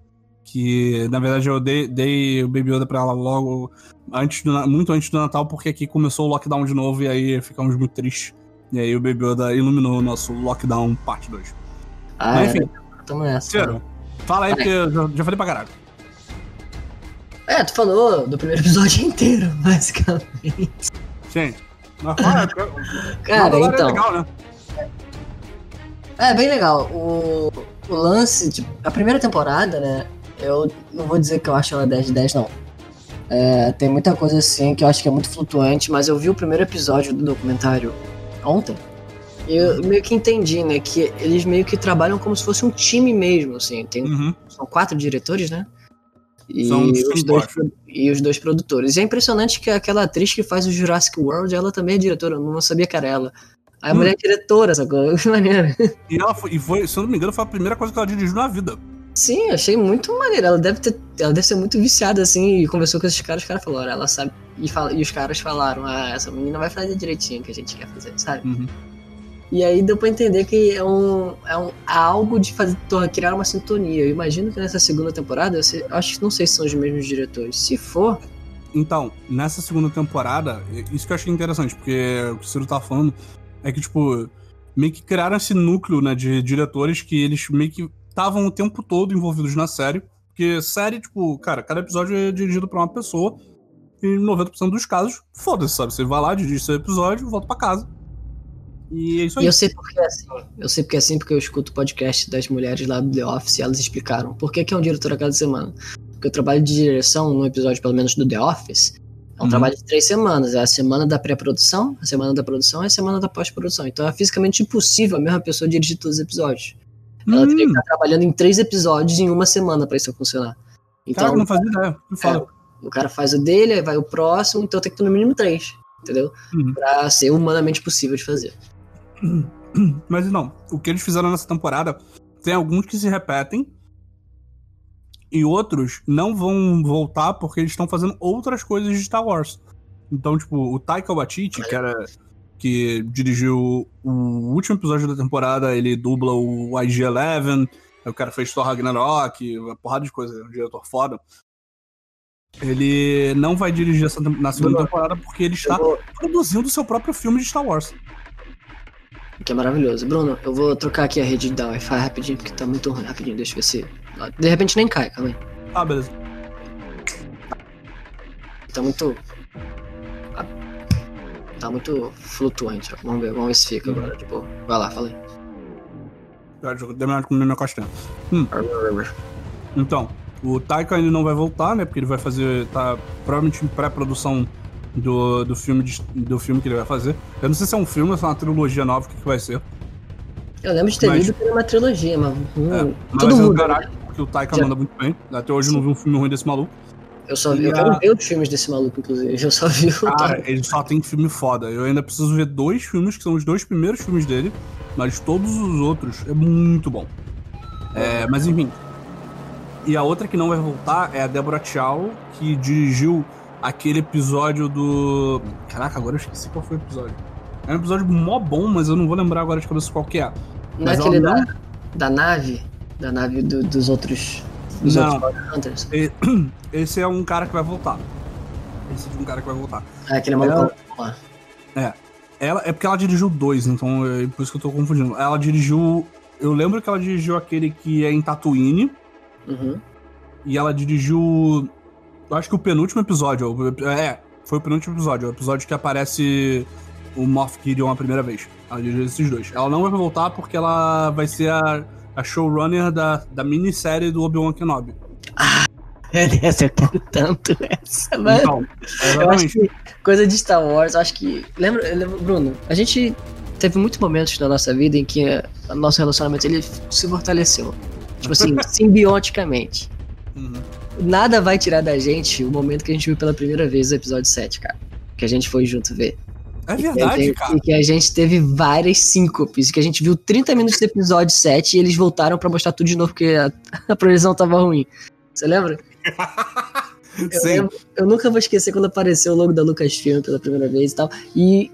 Que, na verdade, eu dei, dei o Baby Yoda pra ela logo, antes do, muito antes do Natal, porque aqui começou o lockdown de novo e aí ficamos muito tristes. E aí o Baby Yoda iluminou o nosso lockdown parte 2. Ah, Mas é, enfim, tamo nessa. Fala aí, Vai. porque eu já, já falei pra caralho. É, tu falou do primeiro [laughs] episódio inteiro, basicamente. Sim. Mas fala, [laughs] Cara, Mandalorian então. É legal, né? É bem legal. O, o lance, tipo, a primeira temporada, né? Eu não vou dizer que eu acho ela 10 de 10, não. É, tem muita coisa assim que eu acho que é muito flutuante, mas eu vi o primeiro episódio do documentário ontem. E eu meio que entendi, né? Que eles meio que trabalham como se fosse um time mesmo, assim. Tem, Uhum. são quatro diretores, né? E, São os dois, e os dois produtores. E é impressionante que aquela atriz que faz o Jurassic World, ela também é diretora. Eu não sabia que era ela. A Hum. mulher é diretora, sacou? [laughs] Que maneiro. E ela foi, e foi, se eu não me engano, foi a primeira coisa que ela dirigiu na vida. Sim, achei muito maneiro. Ela deve ter, ela deve ser muito viciada assim e conversou com esses caras, os caras falaram, "Olha, ela sabe. E, fala, e os caras falaram, ah, essa menina vai fazer direitinho o que a gente quer fazer, sabe? Uhum. E aí deu pra entender que é um, é um é algo de fazer criar uma sintonia. Eu imagino que nessa segunda temporada, eu sei- acho que não sei se são os mesmos diretores. Se for, Então, nessa segunda temporada, isso que eu achei interessante, porque o que o Ciro tá falando é que, tipo, meio que criaram esse núcleo, né, de diretores que eles meio que estavam o tempo todo envolvidos na série. Porque série, tipo, cara, cada episódio é dirigido pra uma pessoa. E em 90% dos casos, foda-se, sabe? Você vai lá, dirige seu episódio, volta pra casa. E é isso aí. e eu sei porque é assim. Eu sei porque é assim, porque eu escuto o podcast das mulheres lá do The Office e elas explicaram por que, que é um diretor a cada semana. Porque o trabalho de direção, no episódio pelo menos do The Office, é um Uhum. trabalho de três semanas. É a semana da pré-produção, a semana da produção e a semana da pós-produção. Então é fisicamente impossível a mesma pessoa dirigir todos os episódios. Ela teria que Hum, estar trabalhando em três episódios em uma semana pra isso funcionar. Então, Caraca, não fazia ideia. Que foda. o cara faz o dele, aí vai o próximo, então tem que ter no mínimo três, entendeu? Uhum. Pra ser humanamente possível de fazer. [clears throat] Mas não, o que eles fizeram nessa temporada, tem alguns que se repetem e outros não vão voltar porque eles estão fazendo outras coisas de Star Wars. Então, tipo, o Taika Waititi, que era que dirigiu o último episódio da temporada, ele dubla o IG-11, aí o cara fez Thor Ragnarok, uma porrada de coisa, um diretor foda. Ele não vai dirigir essa, na segunda temporada porque ele está vou- produzindo o seu próprio filme de Star Wars. Que é maravilhoso. Bruno, eu vou trocar aqui a rede da Wi-Fi rapidinho, porque tá muito ruim. Rapidinho, deixa eu ver se. De repente nem cai, calma aí. Ah, beleza. Tá muito. Tá muito flutuante. ó. Vamos ver, vamos ver se fica agora de boa. Vai lá, eu terminar de comer minha castanha. Então, o Taika ele não vai voltar, né? Porque ele vai fazer. tá provavelmente em pré-produção do, do, filme de- do filme que ele vai fazer. Eu não sei se é um filme ou se é uma trilogia nova, o que, que vai ser. Eu lembro de ter Mas- lido que era uma trilogia, mas. hum, É, mas tudo vai ser do muda. caralho, né? porque o Taika Já- manda muito bem. Até hoje eu não vi um filme ruim desse maluco. Eu só vi. E Eu quero a- ver os filmes desse maluco, inclusive. Eu só vi o. Cara, ele só tem filme foda. Eu ainda preciso ver dois filmes, que são os dois primeiros filmes dele, mas todos os outros é muito bom. É, mas enfim. E a outra que não vai voltar é a Deborah Chow, que dirigiu aquele episódio do. Caraca, agora eu esqueci qual foi o episódio. É um episódio mó bom, mas eu não vou lembrar agora de cabeça qual que é. Não é aquele ela da, da nave? Da nave do- dos outros. Dos Não. Hunters? [clears throat] Esse é um cara que vai voltar. Esse é um cara que vai voltar. Ah, aquele maluco lá. Ela, é porque ela dirigiu dois, então é por isso que eu tô confundindo. Ela dirigiu. Eu lembro que ela dirigiu aquele que é em Tatooine. Uhum. E ela dirigiu. Eu acho que o penúltimo episódio. É, foi o penúltimo episódio. O episódio que aparece o Moff Gideon a primeira vez. Ela dirigiu esses dois. Ela não vai voltar porque ela vai ser a, a showrunner da, da minissérie do Obi-Wan Kenobi. Essa eu quero tanto essa, mano. Então, eu acho que coisa de Star Wars, eu acho que. Lembra, eu lembro- Bruno, a gente teve muitos momentos na nossa vida em que eh, o nosso relacionamento ele se fortaleceu. Tipo assim, [laughs] simbioticamente. Uhum. Nada vai tirar da gente o momento que a gente viu pela primeira vez o episódio 7, cara. Que a gente foi junto ver. É verdade, gente- cara. E que a gente teve várias síncopes. Que a gente viu 30 minutos do episódio 7 e eles voltaram pra mostrar tudo de novo porque a, [laughs] a projeção tava ruim. Você lembra? [laughs] Eu, lembro- eu nunca vou esquecer quando apareceu o logo da Lucasfilm pela primeira vez e tal. E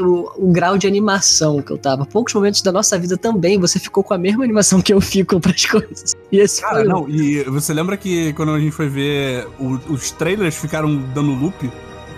o, o- o grau de animação que eu tava. Poucos momentos da nossa vida também, você ficou com a mesma animação que eu fico [laughs] pras coisas. E esse Cara, foi não, e você lembra que quando a gente foi ver, o- os trailers ficaram dando loop?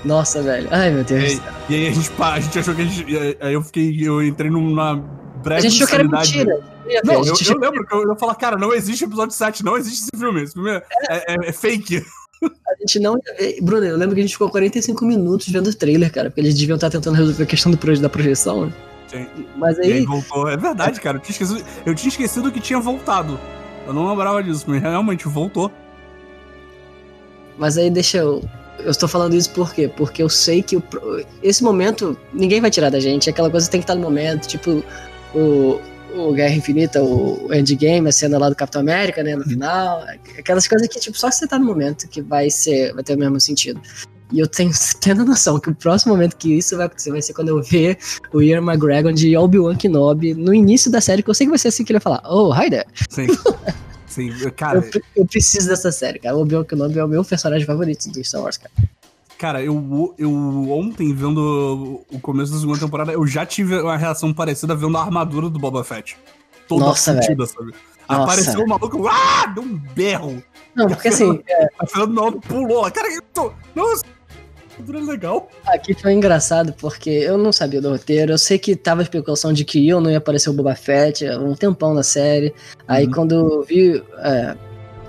Nossa, velho. Ai, meu Deus. E, e aí a gente, a gente achou que a gente. Aí eu fiquei. Eu entrei numa breve A gente achou que era mentira. Não, eu, eu lembro que eu, eu falar, cara, não existe episódio 7, não existe esse filme. Esse filme é, é- é- é fake. [laughs] A gente não. Bruno, eu lembro que a gente ficou 45 minutos vendo o trailer, cara, porque eles deviam estar tentando resolver a questão do da projeção. né? Sim. Mas aí aí, voltou. É verdade, cara. Eu tinha, esquecido, eu tinha esquecido que tinha voltado. Eu não lembrava disso, mas realmente voltou. mas aí deixa eu. Eu estou falando isso por quê? Porque eu sei que o esse momento ninguém vai tirar da gente. Aquela coisa tem que estar no momento, tipo o, o Guerra Infinita, o Endgame, a cena lá do Capitão América, né, no final. Aquelas coisas que, tipo, só você tá no momento que vai ser, vai ter o mesmo sentido. E eu tenho [laughs] plena noção que o próximo momento que isso vai acontecer vai ser quando eu ver o Ian McGregor de Obi-Wan Kenobi no início da série, que eu sei que vai ser assim que ele vai falar, oh, hi there. Sim. [laughs] Sim, cara, Eu, eu preciso dessa série, cara. O Obi-Wan Kenobi é o meu personagem favorito do Star Wars, cara. cara eu, eu ontem, vendo o começo da segunda temporada, eu já tive uma reação parecida vendo a armadura do Boba Fett. Toda Nossa, fudida, sabe? Nossa. Apareceu o maluco, ah, deu um berro. Não, porque assim, [laughs] A Fernando Naldo pulou. Cara, eu tô... Nossa, armadura legal. Aqui foi engraçado porque eu não sabia do roteiro. Eu sei que tava a especulação de que eu não ia aparecer o Boba Fett há um tempão na série. Aí Uhum. quando eu vi é,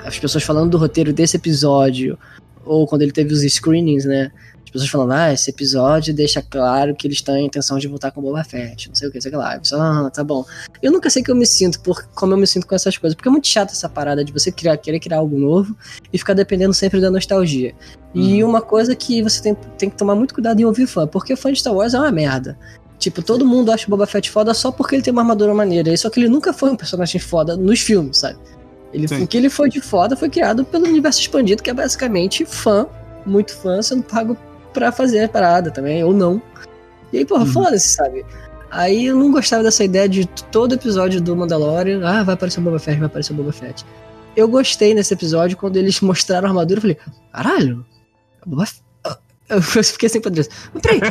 as pessoas falando do roteiro desse episódio, ou quando ele teve os screenings, né? As pessoas falando, ah, esse episódio deixa claro que eles têm a intenção de voltar com o Boba Fett, não sei o que, sei o que lá. Eu pensei, ah, tá bom. Eu nunca sei que eu me sinto, por, como eu me sinto com essas coisas, porque é muito chato essa parada de você criar, querer criar algo novo e ficar dependendo sempre da nostalgia. E uma coisa que você tem, tem que tomar muito cuidado em ouvir fã, porque fã de Star Wars é uma merda. Tipo, todo mundo acha o Boba Fett foda só porque ele tem uma armadura maneira. Só que ele nunca foi um personagem foda nos filmes, sabe? Ele, Sim. o que ele foi de foda foi criado pelo universo expandido, que é basicamente fã, muito fã, sendo pago pra fazer a parada também, ou não. E aí, porra, Uhum. foda-se, sabe? Aí eu não gostava dessa ideia de todo episódio do Mandalorian, ah, vai aparecer o Boba Fett, vai aparecer o Boba Fett. Eu gostei nesse episódio quando eles [laughs] mostraram a armadura, eu falei, caralho, é o Boba Fett. Eu [laughs] fiquei sem poder. Mas peraí,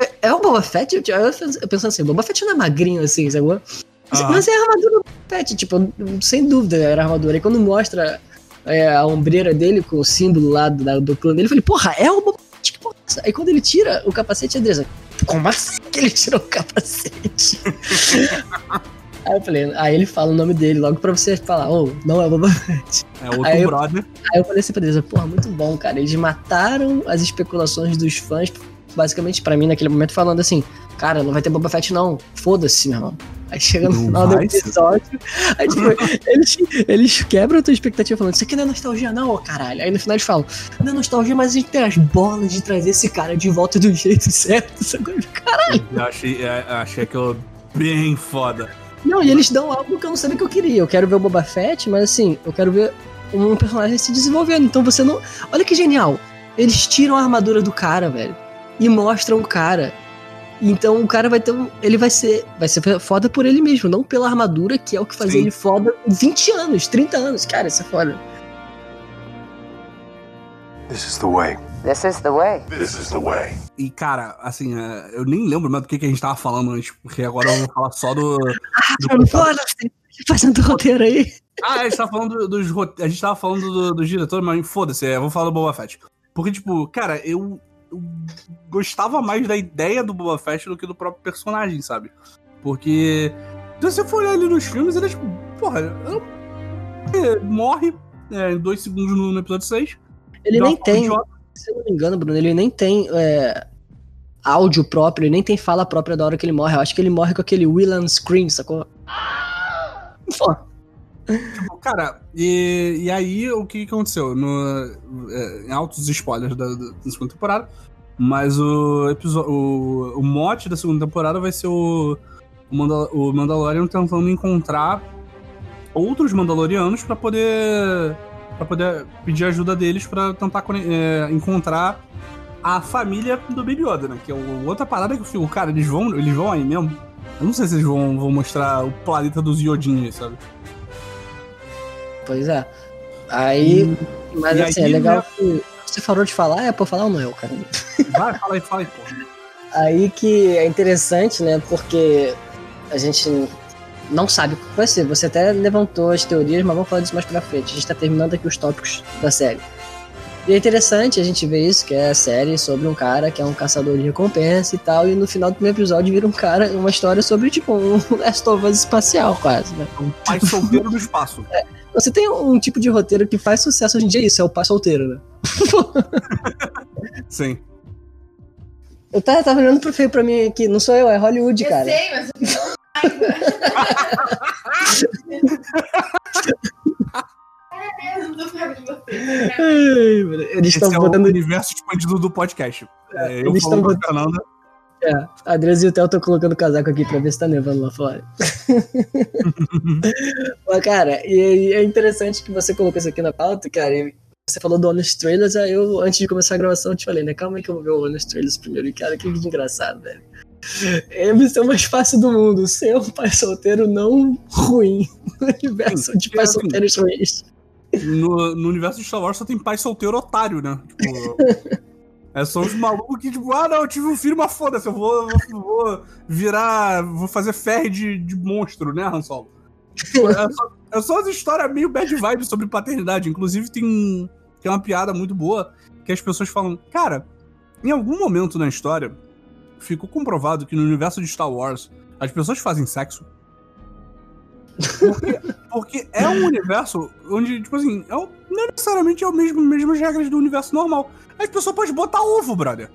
é, é o Boba Fett? Eu, eu, eu pensando assim, o Boba Fett não é magrinho assim, sabe? Mas, Aham. mas é a armadura do Boba Fett, tipo, sem dúvida era a armadura. E quando mostra é, a ombreira dele com o símbolo lá do, do clã dele, eu falei, porra, é o Boba porra é essa? Aí quando ele tira o capacete, a Andressa, como assim que ele tirou o capacete? [laughs] aí eu falei, aí ele fala o nome dele logo pra você falar, oh, não é o Boba Fett. É outro Aí eu- brother. Aí eu falei assim pra Andressa, porra, muito bom, cara. Eles mataram as especulações dos fãs, basicamente pra mim naquele momento, falando assim, cara, não vai ter Boba Fett não, foda-se, meu irmão. Aí chega no Não final do ser. episódio, aí tipo, [laughs] eles, eles quebram a tua expectativa falando, isso aqui não é nostalgia não, ô caralho. Aí no final eles falam, não é nostalgia, mas a gente tem as bolas de trazer esse cara de volta do jeito certo. sacou? Cara, Eu achei, é, achei aquilo bem foda. Não, e eles dão algo que eu não sabia que eu queria. Eu quero ver o Boba Fett, mas assim, eu quero ver um personagem se desenvolvendo. Então você não. Olha que genial. Eles tiram a armadura do cara, velho. E mostram o cara. Então o cara vai ter um. Ele vai ser. Vai ser foda por ele mesmo, não pela armadura, que é o que fazia Sim. ele foda 20 anos, 30 anos. Cara, isso é foda. This is the way. This is the way. This is the way. E, cara, assim, é, eu nem lembro mais do que, a gente tava falando antes, porque agora eu vou falar só do. [laughs] do Mano, foda-se. Fazendo roteiro aí. Ah, a gente tava falando do- dos rote- A gente tava falando do- dos diretores, mas foda-se, é, eu vou falar do Boba Fett. Porque, tipo, cara, eu gostava mais da ideia do Boba Fett do que do próprio personagem, sabe? Porque. Se você for olhar ali nos filmes, ele é tipo. Porra, ele morre é, em dois segundos no, no episódio 6. Ele nem tem. idiota. Se eu não me engano, Bruno, ele nem tem é, áudio próprio, ele nem tem fala própria da hora que ele morre. Eu acho que ele morre com aquele Willan Scream, sacou? Pô, Tipo, Cara, e, e aí o que, aconteceu? No, é, em altos spoilers da, da- da segunda temporada, mas o. O, o mote da segunda temporada vai ser o, o, Mandal- o Mandalorian tentando encontrar outros Mandalorianos pra poder. para poder pedir ajuda deles pra tentar é, encontrar a família do Baby Yoda, né? Que é o- outra parada que eu fico, cara, eles vão, eles vão aí mesmo? Eu não sei se eles vão, vão mostrar o planeta dos Yodinhos, sabe? Pois é. Aí. Mas assim, aí, é legal né? que. você falou de falar, é pra falar ou não eu, cara? [laughs] Vai, fala aí, fala aí, porra. Aí que é interessante, né? Porque a gente não sabe o que vai ser. Você até levantou as teorias, mas vamos falar disso mais pra frente. A gente tá terminando aqui os tópicos da série. E é interessante a gente ver isso, que é a série sobre um cara que é um caçador de recompensa e tal, e no final do primeiro episódio vira um cara, uma história sobre, tipo, um [laughs] Last of Us espacial, quase, né? Um pai solteiro do espaço. Você tem um tipo de roteiro que faz sucesso hoje em dia, é isso, é o pai solteiro, né? [laughs] Sim. Eu tava, tava olhando pro feio pra mim aqui, não sou eu, é Hollywood, Eu cara. sei, mas eu com raiva. [laughs] É, Eles estão é botando. o universo expandido do podcast. É, eu eles falando tão pra Fernanda. É, a Adriana e o Theo estão colocando o casaco aqui pra ver se tá nevando lá fora. [laughs] Mas, cara, e, é interessante que você colocou isso aqui na pauta, cara. e você falou do Honest Trailers, aí eu, antes de começar a gravação, eu te falei, né? Calma aí que eu vou ver o Honest Trailers primeiro. E, cara, que vídeo engraçado, velho. É a missão mais fácil do mundo. Ser um pai solteiro não ruim. [laughs] No universo de pais assim, solteiros ruins. No, no universo de Star Wars só tem pai solteiro otário, né? Tipo, é só os malucos que, tipo, ah, não, eu tive um filho, mas foda-se, eu vou, vou, vou virar. Vou fazer ferro de, de monstro, né, Han Solo? É só, é só as histórias meio bad vibe sobre paternidade. Inclusive, tem, tem uma piada muito boa que as pessoas falam, cara, em algum momento na história, ficou comprovado que no universo de Star Wars as pessoas fazem sexo. Porque, porque é um universo onde, tipo assim, é não necessariamente é o mesmo mesmas regras do universo normal. As pessoas podem botar ovo, brother.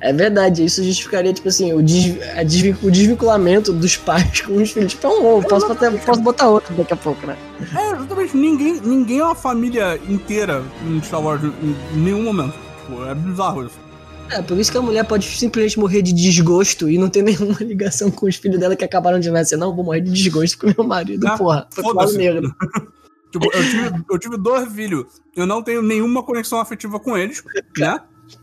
É verdade, isso justificaria, tipo assim, o, desvi- o desvinculamento dos pais [laughs] com os filhos. Tipo, é um ovo, posso, botar- posso botar outro daqui a pouco, né? É, exatamente. Ninguém, ninguém é uma família inteira em Star Wars em nenhum momento. Tipo, é bizarro isso. É, por isso que a mulher pode simplesmente morrer de desgosto e não ter [laughs] nenhuma ligação com os filhos dela que acabaram de nascer. Não, vou morrer de desgosto com meu marido, Ah, porra. Foi foda-se. negro. [laughs] Tipo, eu tive, eu tive dois filhos. Eu não tenho nenhuma conexão afetiva com eles, né?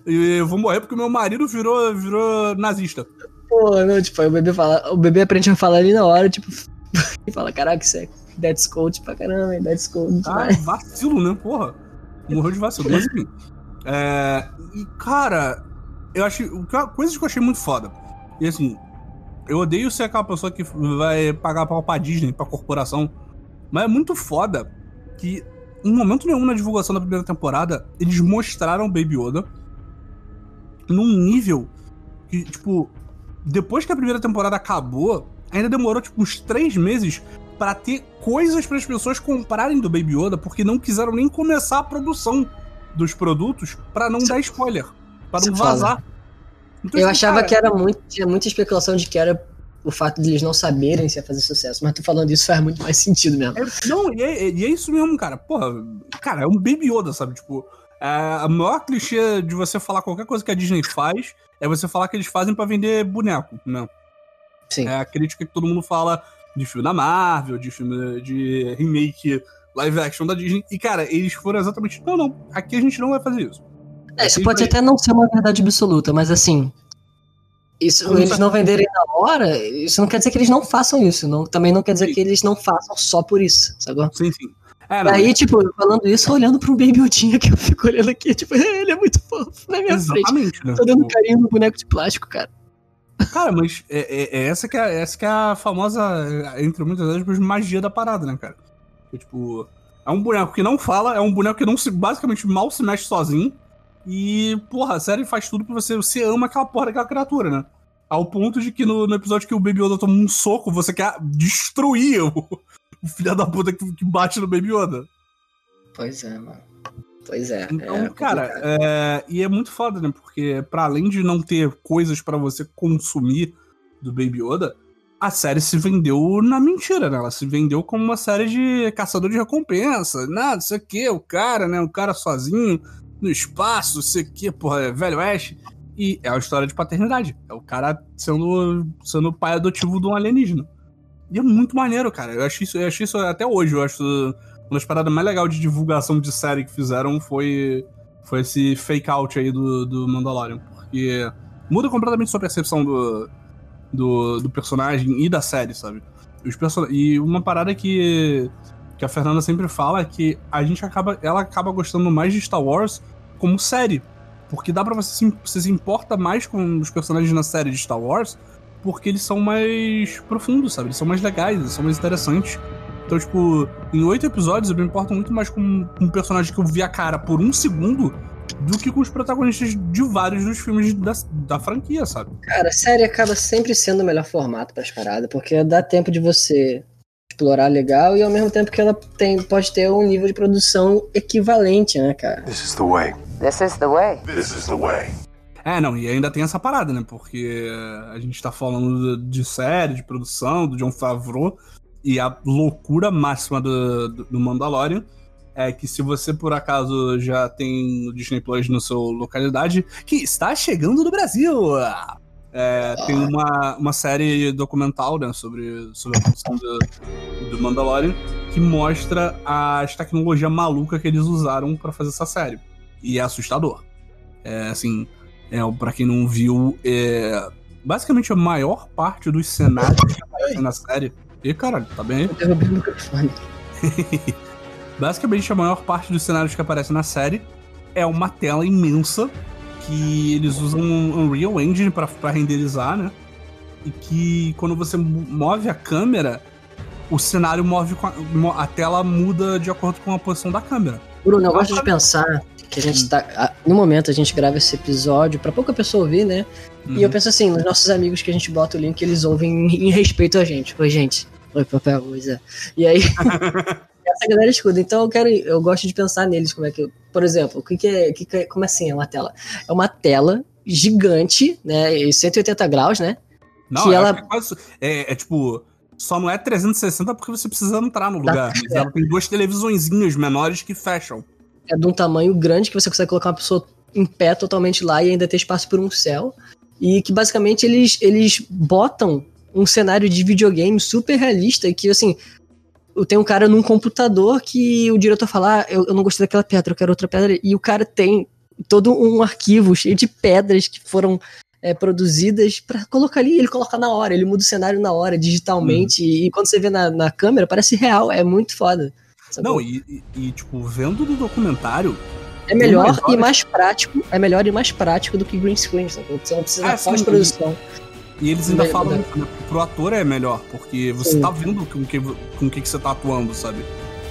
E eu vou morrer porque meu marido virou, virou nazista. Porra, não, tipo, aí o bebê fala, o bebê aprende a falar ali na hora, tipo, [laughs] e fala, caraca, isso é Dead Code pra caramba, hein? Dead Code Ah, vacilo, né? Porra. Morreu de vacilo. Mas enfim. É, e, cara, eu achei. o que- Coisas que eu achei muito foda. E assim, eu odeio ser aquela pessoa que vai pagar pau pra Disney, pra corporação. Mas é muito foda que, em momento nenhum na divulgação da primeira temporada, eles mostraram Baby Yoda num nível que, tipo, depois que a primeira temporada acabou, ainda demorou, tipo, uns três meses pra ter coisas para as pessoas comprarem do Baby Yoda, porque não quiseram nem começar a produção dos produtos pra não dar spoiler, pra não foda. vazar. Então, Eu assim, achava cara, que era muito. Tinha muita especulação de que era o fato de eles não saberem se ia fazer sucesso. Mas tu falando isso faz muito mais sentido mesmo. É, não, e é, e é isso mesmo, cara. Porra, cara, é um Baby Yoda, sabe? Tipo, a maior clichê de você falar qualquer coisa que a Disney faz é você falar que eles fazem pra vender boneco, né? Sim. É a crítica que todo mundo fala de filme da Marvel, de filme de remake live action da Disney. E, cara, eles foram exatamente. Não, não, aqui a gente não vai fazer isso. É, isso Aqui pode vai- até não ser uma verdade absoluta, mas assim. Isso, Como eles tá- não venderem na hora, isso não quer dizer que eles não façam isso. Não, também não quer dizer Sim. que eles não façam só por isso, sacou? Sim, sim. É, Aí, tipo, falando isso, olhando pro Baby Odinha que eu fico olhando aqui, tipo, [laughs] ele é muito fofo na minha frente. exatamente, né? Tô dando Tipo, carinho no boneco de plástico, cara. Cara, mas é, é- é essa, que é, essa que é a famosa, entre muitas aspas, magia da parada, né, cara? Que, tipo, é um boneco que não fala, é um boneco que não se, basicamente mal se mexe sozinho. E, porra, a série faz tudo pra você. Você ama aquela porra daquela criatura, né? Ao ponto de que no, no episódio que o Baby Yoda toma um soco, você quer destruir o, o filho da puta que, que bate no Baby Yoda. Pois é, mano. Pois é. Então, é cara, é, e é muito foda, né? Porque pra além de não ter coisas pra você consumir do Baby Yoda, a série se vendeu na mentira, né? Ela se vendeu como uma série de caçador de recompensa. Nada, isso aqui, o cara, né? O cara sozinho no espaço, isso aqui, porra, é velho oeste. E é uma história de paternidade. É o cara sendo, sendo o pai adotivo de um alienígena. E é muito maneiro, cara. Eu achei isso, eu achei isso até hoje. Eu acho uma das paradas mais legais de divulgação de série que fizeram foi, foi esse fake out aí do, do Mandalorian. Porque muda completamente sua percepção do, do, do personagem e da série, sabe? Os person... E uma parada que que a Fernanda sempre fala é que a gente acaba. Ela acaba gostando mais de Star Wars como série. Porque dá pra você se, você se importa mais com os personagens na série de Star Wars, porque eles são mais profundos, sabe? Eles são mais legais, eles são mais interessantes. Então, tipo, em oito episódios eu me importo muito mais com um personagem que eu vi a cara por um segundo do que com os protagonistas de vários dos filmes da, da franquia, sabe? Cara, a série acaba sempre sendo o melhor formato para as paradas, porque dá tempo de você explorar legal e ao mesmo tempo que ela tem, pode ter um nível de produção equivalente, né, cara? This is the way. This is the way. This is the way. É, não, e ainda tem essa parada, né? Porque a gente tá falando de série, de produção, do John Favreau, e a loucura máxima do, do Mandalorian é que se você por acaso já tem o Disney Plus no seu localidade, que está chegando no Brasil, é, tem uma, uma série documental né, sobre, sobre a produção do, do Mandalorian que mostra as tecnologias malucas que eles usaram para fazer essa série. E é assustador. É, assim, é, para quem não viu, é, basicamente a maior parte dos cenários [laughs] que aparecem na série. E caralho, tá bem aí? [laughs] Basicamente, a maior parte dos cenários que aparecem na série é uma tela imensa que eles usam um Unreal Engine pra, pra renderizar, né? E que quando você move a câmera, o cenário move a, a, tela muda de acordo com a posição da câmera. Bruno, eu gosto de pensar que a gente tá. No momento a gente grava esse episódio pra pouca pessoa ouvir, né? Uhum. E eu penso assim, nos nossos amigos que a gente bota o link, eles ouvem em, em respeito a gente. Oi, gente. Oi, papel, coisa. E aí. [laughs] essa galera escuta. Então eu quero, eu gosto de pensar neles como é que, por exemplo, o que, que é, que, que é, como assim é uma tela? É uma tela gigante, né, 180 graus, né? Não, que ela é, quase, é, é, tipo só não é 360 porque você precisa entrar no lugar. Mas ela tem duas televisõezinhas menores que fecham. É de um tamanho grande que você consegue colocar uma pessoa em pé totalmente lá e ainda ter espaço por um céu. E que basicamente eles, eles botam um cenário de videogame super realista e que, assim, tem um cara num computador que o diretor fala, ah, eu, eu não gostei daquela pedra, eu quero outra pedra, e o cara tem todo um arquivo cheio de pedras que foram é, produzidas para colocar ali, ele coloca na hora, ele muda o cenário na hora, digitalmente, uhum. e, quando você vê na, na câmera, parece real, é muito foda. Não, e, e, tipo, vendo no documentário. É melhor e mais prático, é melhor e mais prático do que green screen, sabe? Você não precisa ah, de pós-produção. E eles ainda falam né? pro ator é melhor, porque você Sim. tá vendo com que, com que, que você tá atuando, sabe?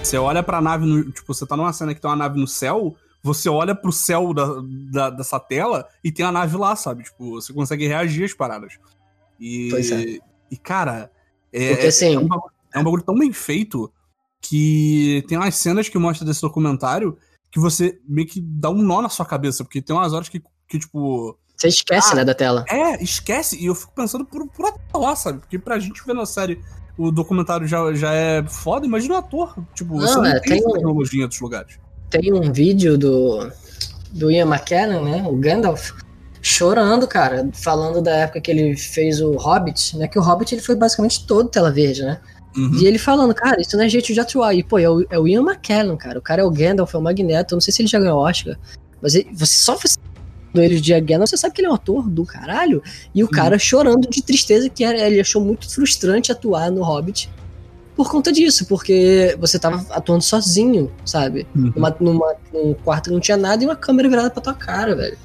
Você olha pra nave, no, tipo, você tá numa cena que tem uma nave no céu, você olha pro céu da, da, dessa tela e tem a nave lá, sabe? Tipo, você consegue reagir às paradas. E, pois é. e cara, é, Porque, assim, é, um bagulho, é um bagulho tão bem feito que tem umas cenas que mostra desse documentário que você meio que dá um nó na sua cabeça, porque tem umas horas que, que tipo, você esquece, ah, né, da tela. É, esquece. E eu fico pensando por, por ator, sabe? Porque pra gente ver na série o documentário já, já é foda, imagina o ator. Tipo, não, você não é, tem, tem tecnologia outros lugares. Tem um vídeo do, do Ian McKellen, né? O Gandalf, chorando, cara, falando da época que ele fez o Hobbit, né? Que o Hobbit ele foi basicamente todo tela verde, né? Uhum. E ele falando, cara, isso não é jeito de atuar. E, pô, é o, é o Ian McKellen, cara. O cara é o Gandalf, é o Magneto. Eu não sei se ele já ganhou Oscar. Mas ele, você só ele de Gandalf, você sabe que ele é um ator do caralho. E o cara chorando de tristeza que era, ele achou muito frustrante atuar no Hobbit por conta disso, porque você tava atuando sozinho, sabe? Uhum. Numa, numa, num quarto que não tinha nada e uma câmera virada pra tua cara, velho.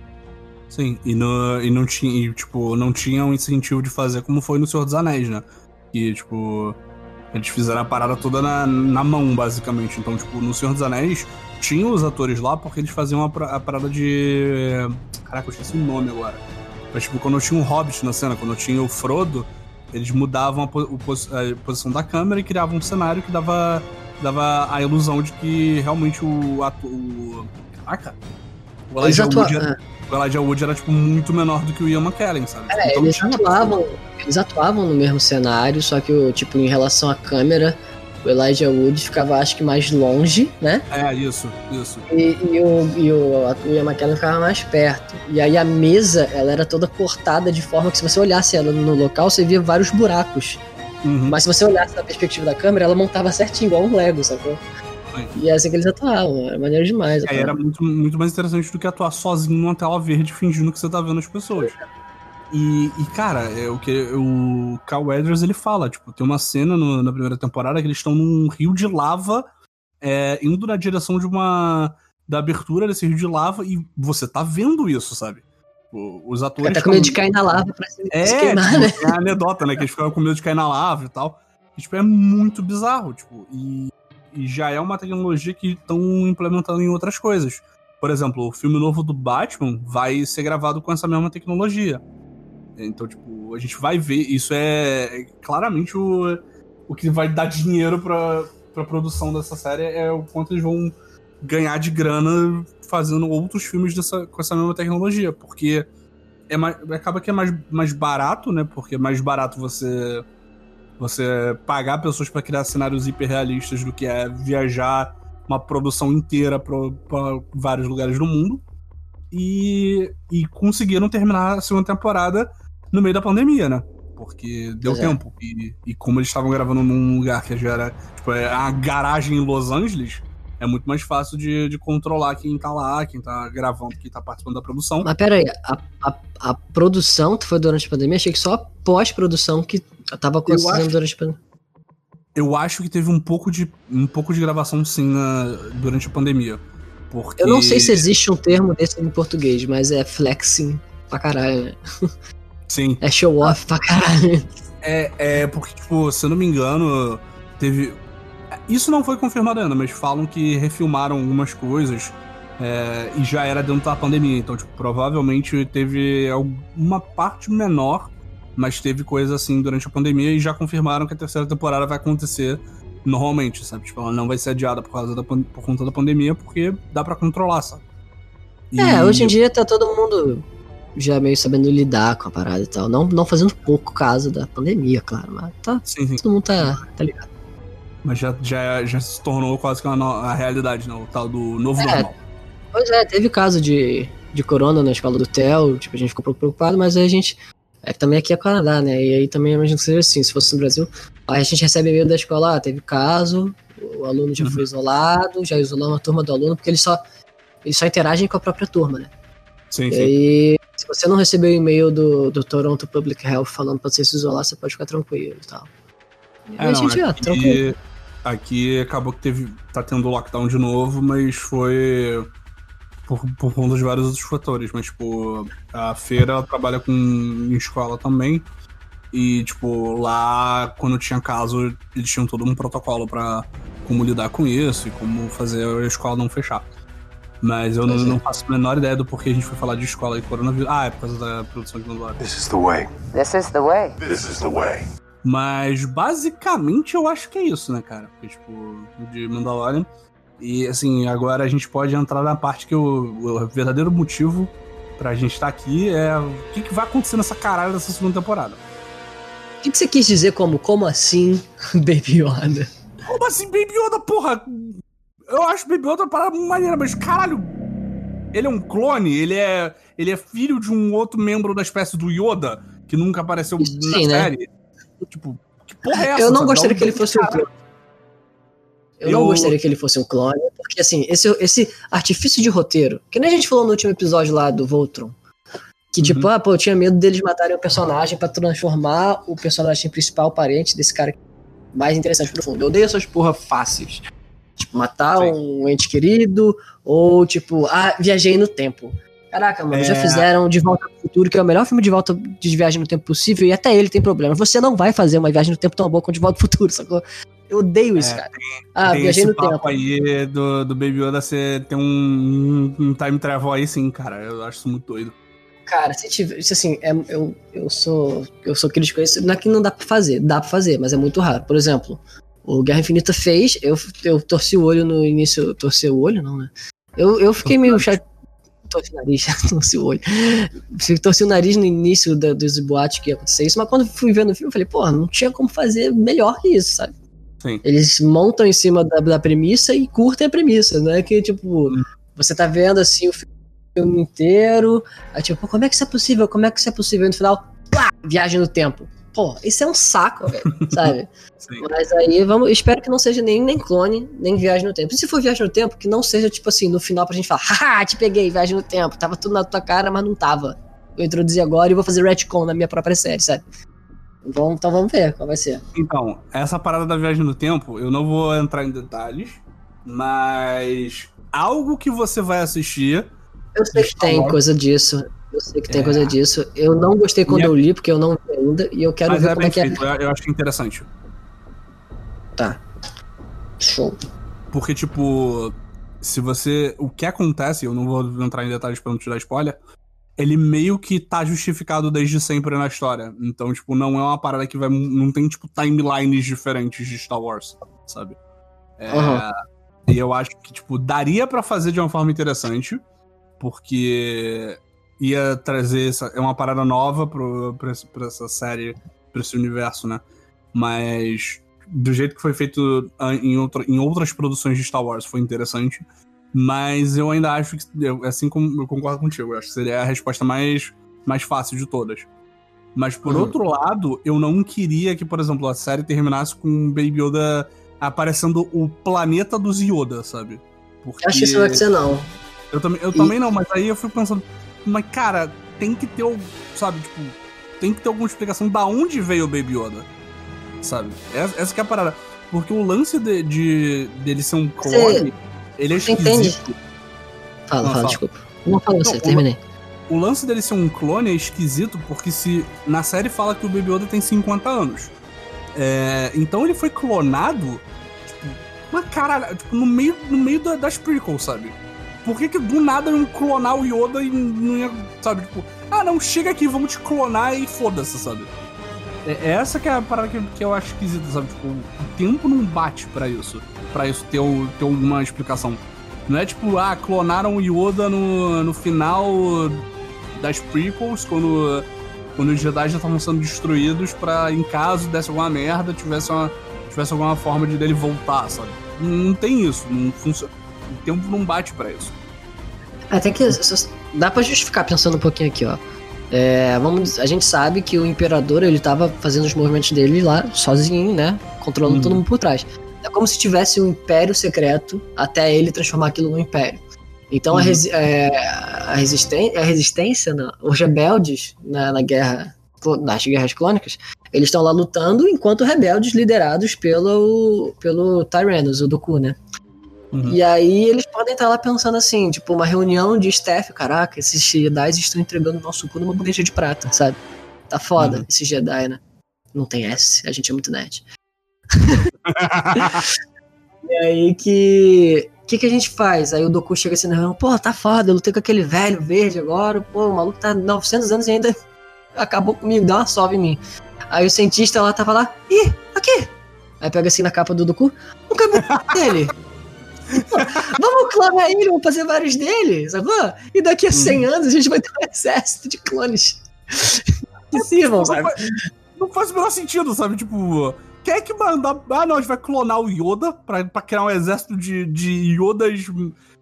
Sim, e, no, e não tinha, e, tipo, não tinha um incentivo de fazer como foi no Senhor dos Anéis, né? E, tipo, eles fizeram a parada toda na, na mão, basicamente. Então, tipo, no Senhor dos Anéis, tinha os atores lá porque eles faziam a, a parada de. Caraca, eu esqueci o nome agora. Mas, tipo, quando eu tinha um Hobbit na cena, quando eu tinha o Frodo, eles mudavam a, a posição da câmera e criavam um cenário que dava, dava a ilusão de que realmente o ator. O... Caraca! O Elijah. Wood era, o Elijah Wood era, tipo, muito menor do que o Ian McKellen, sabe? É, então, eles atuavam, eles atuavam no mesmo cenário, só que, tipo, em relação à câmera, o Elijah Wood ficava, acho que, mais longe, né? É, isso, isso. E, e o, e o, Ian McKellen ficava mais perto. E aí a mesa, ela era toda cortada de forma que se você olhasse ela no local, você via vários buracos. Uhum. Mas se você olhasse na perspectiva da câmera, ela montava certinho, igual um Lego, sacou? E é assim que eles atuavam, era maneiro demais. É, era muito, muito mais interessante do que atuar sozinho numa tela verde fingindo que você tá vendo as pessoas. E, e, cara, é o que o Carl Weathers ele fala, tipo, tem uma cena no- na primeira temporada que eles estão num rio de lava é, indo na direção de uma da abertura desse rio de lava e você tá vendo isso, sabe? Os atores tá com medo de cair na lava pra se, é, se queimar, tipo, né? é a anedota, né? Que eles ficavam com medo de cair na lava e tal. E, tipo, é muito bizarro, tipo, e, e já é uma tecnologia que estão implementando em outras coisas. Por exemplo, o filme novo do Batman vai ser gravado com essa mesma tecnologia. Então, tipo, a gente vai ver. Isso é, é claramente o, o que vai dar dinheiro pra, pra produção dessa série é o quanto eles vão ganhar de grana fazendo outros filmes dessa, com essa mesma tecnologia. Porque é mais, acaba que é mais, mais barato, né? Porque é mais barato você você pagar pessoas pra criar cenários hiperrealistas do que é viajar uma produção inteira pra vários lugares do mundo. E, e conseguiram terminar a segunda temporada no meio da pandemia, né? Porque deu Pois é. tempo. E, e como eles estavam gravando num lugar que já era tipo, é a garagem em Los Angeles, é muito mais fácil de, de controlar quem tá lá, quem tá gravando, quem tá participando da produção. Mas pera aí, a, a, a produção foi durante a pandemia? Achei que só a pós-produção que tava acontecendo acho- durante a pandemia. Eu acho que teve um pouco de, um pouco de gravação sim na- durante a pandemia. Porque... Eu não sei se existe um termo desse em português, mas é flexing pra caralho, né? [laughs] Sim. É show off pra caralho. É, é porque, tipo, se eu não me engano, teve. Isso não foi confirmado ainda, mas falam que refilmaram algumas coisas é, e já era dentro da pandemia. Então, tipo, provavelmente teve alguma parte menor, mas teve coisa assim durante a pandemia e já confirmaram que a terceira temporada vai acontecer normalmente, sabe? Tipo, ela não vai ser adiada por, causa da, por conta da pandemia, porque dá pra controlar, sabe? E- É, hoje em dia tá todo mundo já meio sabendo lidar com a parada e tal. Não, não fazendo pouco caso da pandemia, claro, mas tá, Sim, sim. todo mundo tá, tá ligado. Mas já, já, já se tornou quase que uma no- a realidade, não? O tal do novo É. normal. Pois é, teve caso de, de corona na escola do Theo, tipo, a gente ficou um pouco preocupado, mas aí a gente. É que também aqui é Canadá, né? E aí também imagino que seja assim, se fosse no Brasil. Aí a gente recebe e-mail da escola, ah, teve caso, o aluno já Uhum. foi isolado, já isolou uma turma do aluno, porque eles só, eles só interagem com a própria turma, né? Sim, E sim. aí, se você não recebeu o e-mail do, do Toronto Public Health falando pra você se isolar, você pode ficar tranquilo e tal. E É, a não, gente, tranquilo. aqui, aqui acabou que teve. tá tendo lockdown de novo, mas foi por, por conta de vários outros fatores. Mas, tipo, a feira ela trabalha com em escola também. E, tipo, lá, quando tinha caso, eles tinham todo um protocolo pra como lidar com isso e como fazer a escola não fechar. Mas eu não, Pois é. não faço a menor ideia do porquê a gente foi falar de escola e coronavírus. Ah, é por causa da produção de Mandalorian. This is the way. This is the way. This is the way. Mas basicamente eu acho que é isso, né, cara? Porque, tipo, de Mandalorian. E assim, agora a gente pode entrar na parte que o, o verdadeiro motivo pra gente estar aqui é o que, que vai acontecer nessa caralho dessa segunda temporada. O que, que você quis dizer como, como assim, [laughs] Baby Yoda? Como assim, Baby Yoda, porra? Eu acho Baby Yoda uma parada maneira, mas caralho. Ele é um clone, ele é, ele é filho de um outro membro da espécie do Yoda, que nunca apareceu Isso na sim, né? série. Tipo, que porra é essa? Eu não sabe? gostaria que ele fosse um caralho. clone. Eu, não Eu- gostaria que ele fosse um clone, porque assim, esse, esse artifício de roteiro, que nem a gente falou no último episódio lá do Voltron, que tipo, Uhum. ah, pô, eu tinha medo deles matarem o personagem pra transformar o personagem principal, parente desse cara mais interessante pro fundo. Eu odeio essas porra fáceis. Tipo, matar Sim. um ente querido, ou tipo, ah, viajei no tempo. Caraca, mano, já É. fizeram De Volta pro Futuro, que é o melhor filme de volta de viagem no tempo possível, e até ele tem problema. Você não vai fazer uma viagem no tempo tão boa quanto De Volta pro Futuro, sacou? Eu odeio isso, É, cara. Ah, tem viajei esse no papo tempo. aí do, do Baby Yoda ser, ter um, um time travel aí sim, cara. Eu acho isso muito doido. Cara, se tiver. Assim, é- eu, eu sou. Eu sou crítico a isso. Não é que não dá pra fazer, dá pra fazer, mas é muito raro. Por exemplo, o Guerra Infinita fez, eu, eu torci o olho no início. Torci o olho, não, né? Eu, eu fiquei meio chato. Torci o nariz, [laughs] torci o olho. Torci o nariz no início da, dos boatos que ia acontecer isso, mas quando fui vendo o filme, eu falei, porra, não tinha como fazer melhor que isso, sabe? Sim. Eles montam em cima da, da premissa e curtem a premissa, não é que, tipo, você tá vendo assim o filme inteiro, aí tipo, pô, como é que isso é possível? Como é que isso é possível? E no final, pá, viagem no tempo. Pô, isso é um saco, velho, sabe? [laughs] Sim. Mas aí, vamos, espero que não seja nem, nem clone, nem viagem no tempo. E se for viagem no tempo, que não seja, tipo assim, no final pra gente falar, [laughs] haha, te peguei, viagem no tempo. Tava tudo na tua cara, mas não tava. eu introduzi agora e vou fazer retcon na minha própria série, sabe? Vamos, então vamos ver qual vai ser. Então, essa parada da viagem no tempo, eu não vou entrar em detalhes, mas algo que você vai assistir. Eu sei que tem coisa disso. Eu sei que tem É. coisa disso. Eu não gostei quando é- eu li, porque eu não vi ainda, e eu quero mas ver é como é que é. feito, eu, eu acho interessante. Tá. Show. Porque, tipo, se você. O que acontece, eu não vou entrar em detalhes pra não te dar spoiler. Ele meio que tá justificado desde sempre na história. Então, tipo, não é uma parada que vai. Não tem, tipo, timelines diferentes de Star Wars, sabe? É, Aham. E eu acho que, tipo, daria pra fazer de uma forma interessante. Porque ia trazer. Essa, é uma parada nova pro, pra, pra essa série, pra esse universo, né? Mas do jeito que foi feito ah, em, outra, em outras produções de Star Wars foi interessante. Mas eu ainda acho que, eu- assim como eu concordo contigo, eu acho que seria a resposta mais, mais fácil de todas. Mas por Uhum. outro lado, eu não queria que, por exemplo, a série terminasse com o Baby Yoda aparecendo o planeta dos Yoda, sabe? Porque Eu acho que isso não vai acontecer, não. eu também, eu E- também não, mas aí eu fui pensando, mas cara, tem que ter, o- sabe, tipo, tem que ter alguma explicação da onde veio o Baby Yoda, sabe? Essa, essa que é a parada. Porque o lance de, de- dele ser um clone, ele é você entende? esquisito. Fala, Não, fala, fala. desculpa. Não fala você, Não, terminei. O lance dele ser um clone é esquisito porque se na série fala que o Baby Yoda tem 50 anos. É, então ele foi clonado, tipo, uma caralho, tipo, no meio, no meio da- das prequels, sabe? Por que, que do nada iam clonar o Yoda e não ia, sabe, tipo, ah não, chega aqui, vamos te clonar e foda-se, sabe? É, é essa que é a parada que, que eu acho esquisita, sabe? Tipo, o tempo não bate pra isso. Pra isso ter, ter alguma explicação. Não é tipo, ah, clonaram o Yoda no, no final das prequels, quando, quando os Jedi já estavam sendo destruídos, pra em caso desse alguma merda, tivesse, uma, tivesse alguma forma de dele voltar, sabe? Não, não tem isso, não funciona. O tempo não bate pra isso. É, tem que. Dá pra justificar pensando um pouquinho aqui, ó. É, vamos, a gente sabe que o imperador ele tava fazendo os movimentos dele lá sozinho, né? Controlando Uhum. todo mundo por trás. É como se tivesse um império secreto até ele transformar aquilo num império. Então a, Uhum. resi é, a, resisten a resistência, não, os rebeldes na, na guerra, nas guerras clônicas, eles estão lá lutando enquanto rebeldes liderados pelo, pelo Tyrannus, o Dooku, né? Uhum. E aí eles podem estar lá pensando assim, tipo, uma reunião de staff, caraca, esses Jedi estão entregando nosso cu numa bandeja de prata, sabe? Tá foda, Uhum. esse Jedi, né? Não tem S, a gente é muito nerd. [laughs] E aí que. O que, que a gente faz? Aí o Doku chega assim na reunião, pô, tá foda, eu lutei com aquele velho verde agora, pô, o maluco tá 900 anos e ainda [laughs] acabou comigo, dá uma sova em mim. Aí o cientista lá tava lá, ih, aqui! Aí pega assim na capa do Doku, nunca vi [laughs] dele. [laughs] Vamos clonar ele, vamos fazer vários dele, sacou? E daqui a 100 anos a gente vai ter um exército de clones. [laughs] Que sirvam, não, sabe? faz, não faz o menor sentido, sabe? Tipo, quem é que manda. Ah, não, a gente vai clonar o Yoda pra, pra criar um exército de, de Yodas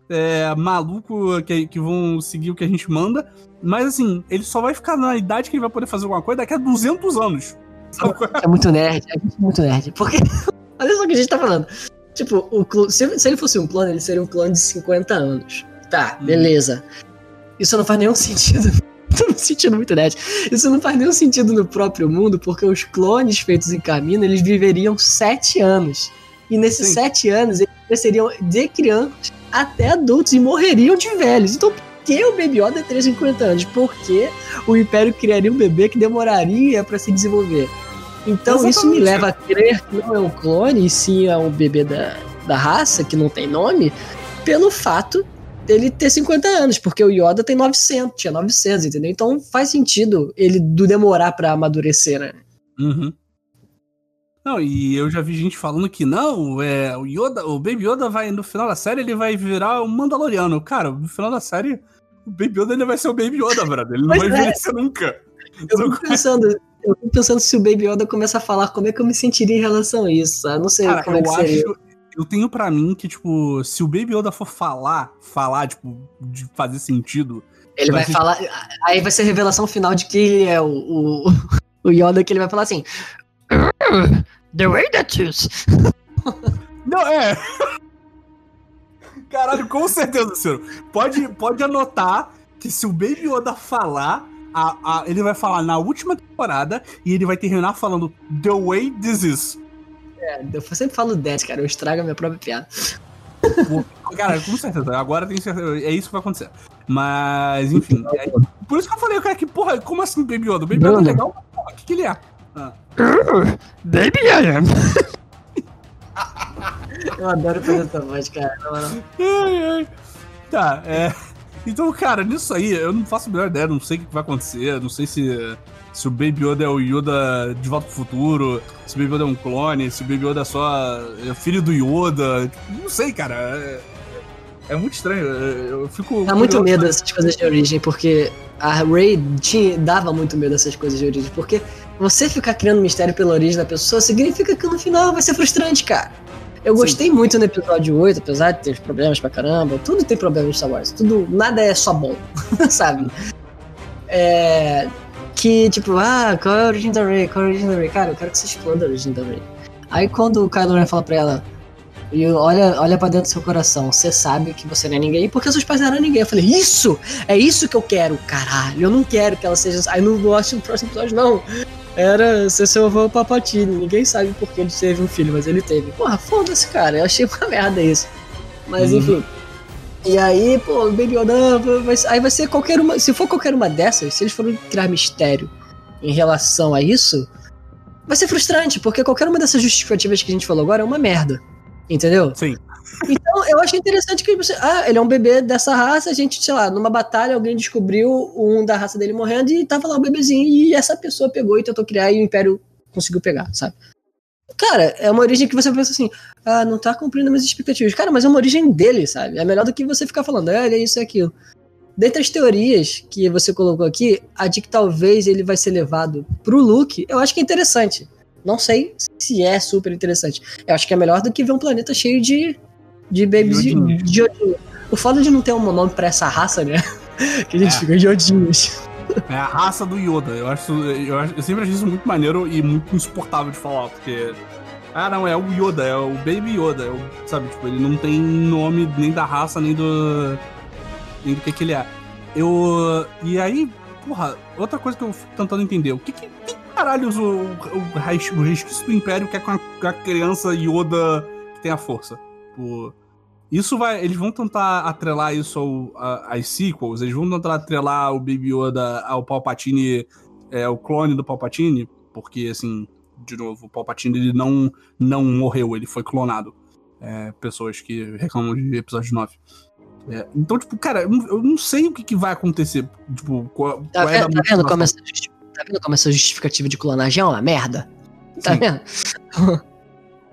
é, maluco que, que vão seguir o que a gente manda. Mas assim, ele só vai ficar na idade que ele vai poder fazer alguma coisa daqui a 200 anos. É? É muito nerd, é muito nerd. Porque, [laughs] olha só o que a gente tá falando. Tipo, o clo- se, se ele fosse um clone, ele seria um clone de 50 anos. Tá, Hum. beleza. Isso não faz nenhum [laughs] sentido. Tô me sentindo muito nerd. Isso não faz nenhum sentido no próprio mundo, porque os clones feitos em caminho, eles viveriam 7 anos. E nesses Sim. 7 anos, eles cresceriam de crianças até adultos e morreriam de velhos. Então, por que o Baby Yoda teria 50 anos? Porque o Império criaria um bebê que demoraria pra se desenvolver. Então isso me Exatamente. leva a crer que não é um clone, e sim é um bebê da, da raça, que não tem nome, pelo fato dele ter 50 anos, porque o Yoda tem 900, tinha 900, entendeu? Então faz sentido ele do demorar pra amadurecer, né? Uhum. Não, e eu já vi gente falando que não, é, o Yoda, o Baby Yoda vai, no final da série, ele vai virar um Mandaloriano. Cara, no final da série, o Baby Yoda ele vai ser o Baby Yoda, brother. Ele não vai é. envelhecer nunca. Eu fico pensando, eu fico pensando se o Baby Yoda começa a falar, como é que eu me sentiria em relação a isso? sabe? Não sei Cara, como é que seria. acho. Eu tenho pra mim que, tipo, se o Baby Yoda for falar, falar, tipo, de fazer sentido. Ele vai vai ser- falar. Aí vai ser a revelação final de que ele é o, o, [laughs] o Yoda, que ele vai falar assim. The way that is. [laughs] Não, é. Caralho, com certeza, Ciro. Pode, pode anotar que se o Baby Yoda falar, a- a- ele vai falar na última temporada e ele vai terminar falando The Way This Is. É, eu sempre falo 10, cara, eu estrago a minha própria piada. Cara, com certeza, agora tem certeza, é isso que vai acontecer. Mas, enfim, é- por isso que eu falei, cara, que porra, como assim Baby Yoda? Baby Yoda é Bruno. legal, o que, que ele é? Ah. [laughs] Baby I am. Eu adoro fazer essa voz, cara. Ai, ai. Tá, é. Então, cara, nisso aí, eu não faço a menor ideia, não sei o que vai acontecer, não sei se, se o Baby Yoda é o Yoda de volta pro futuro, se o Baby Yoda é um clone, se o Baby Yoda é só é filho do Yoda. Não sei, cara. É, é muito estranho. Eu eu fico. Dá muito medo dessas coisas de origem, porque a Ray tinha, dava muito medo dessas coisas de origem. Porque você ficar criando mistério pela origem da pessoa significa que no final vai ser frustrante, cara. Eu Sim. gostei muito no episódio 8, apesar de ter problemas pra caramba. Tudo tem problemas no Star Wars. Tudo, nada é só bom, [laughs] sabe? É. Que, tipo, ah, qual é a origem da Ray? Qual é a origem da Ray? Cara, eu quero que você exploda a origem da Ray. Aí quando o Kylo Ren fala pra ela, e olha, olha pra dentro do seu coração, você sabe que você não é ninguém, porque seus pais não eram ninguém. Eu falei, isso! É isso que eu quero, caralho. Eu não quero que ela seja. Aí não gosto do próximo episódio, não. Era ser seu avô Papatini. Ninguém sabe por que ele teve um filho, mas ele teve. Porra, foda-se, cara. Eu achei uma merda isso. Mas Uhum. enfim. E aí, pô, o Baby Yoda, vai, aí vai ser qualquer uma. Se for qualquer uma dessas, se eles forem criar mistério em relação a isso, vai ser frustrante, porque qualquer uma dessas justificativas que a gente falou agora é uma merda. Entendeu? Sim. Então, eu acho interessante que você. Ah, ele é um bebê dessa raça, a gente, sei lá, numa batalha alguém descobriu um da raça dele morrendo e tava lá o bebezinho e essa pessoa pegou e tentou criar e o Império conseguiu pegar, sabe? Cara, é uma origem que você pensa assim, ah, não tá cumprindo minhas expectativas. Cara, mas é uma origem dele, sabe? É melhor do que você ficar falando, ah, ele é isso e aquilo. Dentre as teorias que você colocou aqui, a de que talvez ele vai ser levado pro Luke, eu acho que é interessante. Não sei se é super interessante. Eu acho que é melhor do que ver um planeta cheio de, de babies de, Iodinhos. de iodinho. O foda de não ter um nome pra essa raça, né? [laughs] que a gente É. fica iodinhos. É a raça do Yoda. Eu acho, eu, acho- eu sempre achei isso muito maneiro e muito insuportável de falar, porque. Ah, não, é o Yoda, é o Baby Yoda. é o- sabe, tipo, ele não tem nome nem da raça, nem do. nem do que, que ele é. Eu. E aí, porra, outra coisa que eu fico tentando entender: o que que. que caralhos o, o, res- o resquício do Império quer com a, com a criança Yoda que tem a força? Tipo. Isso vai. Eles vão tentar atrelar isso ao, a- às sequels, eles vão tentar atrelar o Baby Yoda ao Palpatine, é, o clone do Palpatine, porque, assim, de novo, o Palpatine ele não, não morreu, ele foi clonado. É, pessoas que reclamam de episódio 9. É, então, tipo, cara, eu não, sei o que, que vai acontecer. Tipo, qual, Tá, qual é tá, vendo como essa, tá vendo como essa justificativa de clonagem é uma merda? Tá Sim. vendo? [laughs]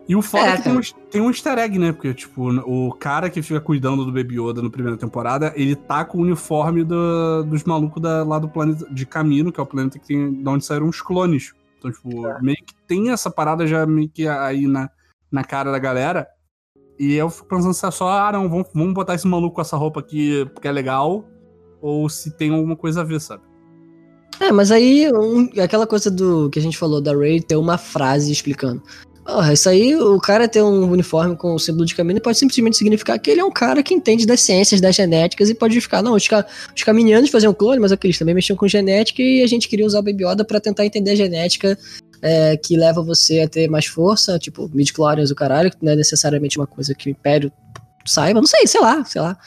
E o foda É, é, que tem um, tem um easter egg, né? Porque, tipo, o cara que fica cuidando do Baby Yoda na primeira temporada, ele tá com o uniforme do- dos malucos da- lá do planeta de Camino, que é o planeta que tem, de onde saíram os clones. Então, tipo, É. meio que tem essa parada já meio que aí na, na cara da galera. E eu fico pensando se é só, ah, não, vamos, vamos botar esse maluco com essa roupa aqui porque é legal, ou se tem alguma coisa a ver, sabe? É, mas aí um- aquela coisa do que a gente falou da Ray ter uma frase explicando. Porra, isso aí, o cara ter um uniforme com o símbolo de caminho pode simplesmente significar que ele é um cara que entende das ciências, das genéticas e pode ficar, não, os, ca os caminianos faziam clone, mas aqueles também mexiam com genética e a gente queria usar o Baby Yoda pra tentar entender a genética é, que leva você a ter mais força, tipo, midi-chlorians o caralho, que não é necessariamente uma coisa que o Império saiba, não sei, sei lá, sei lá.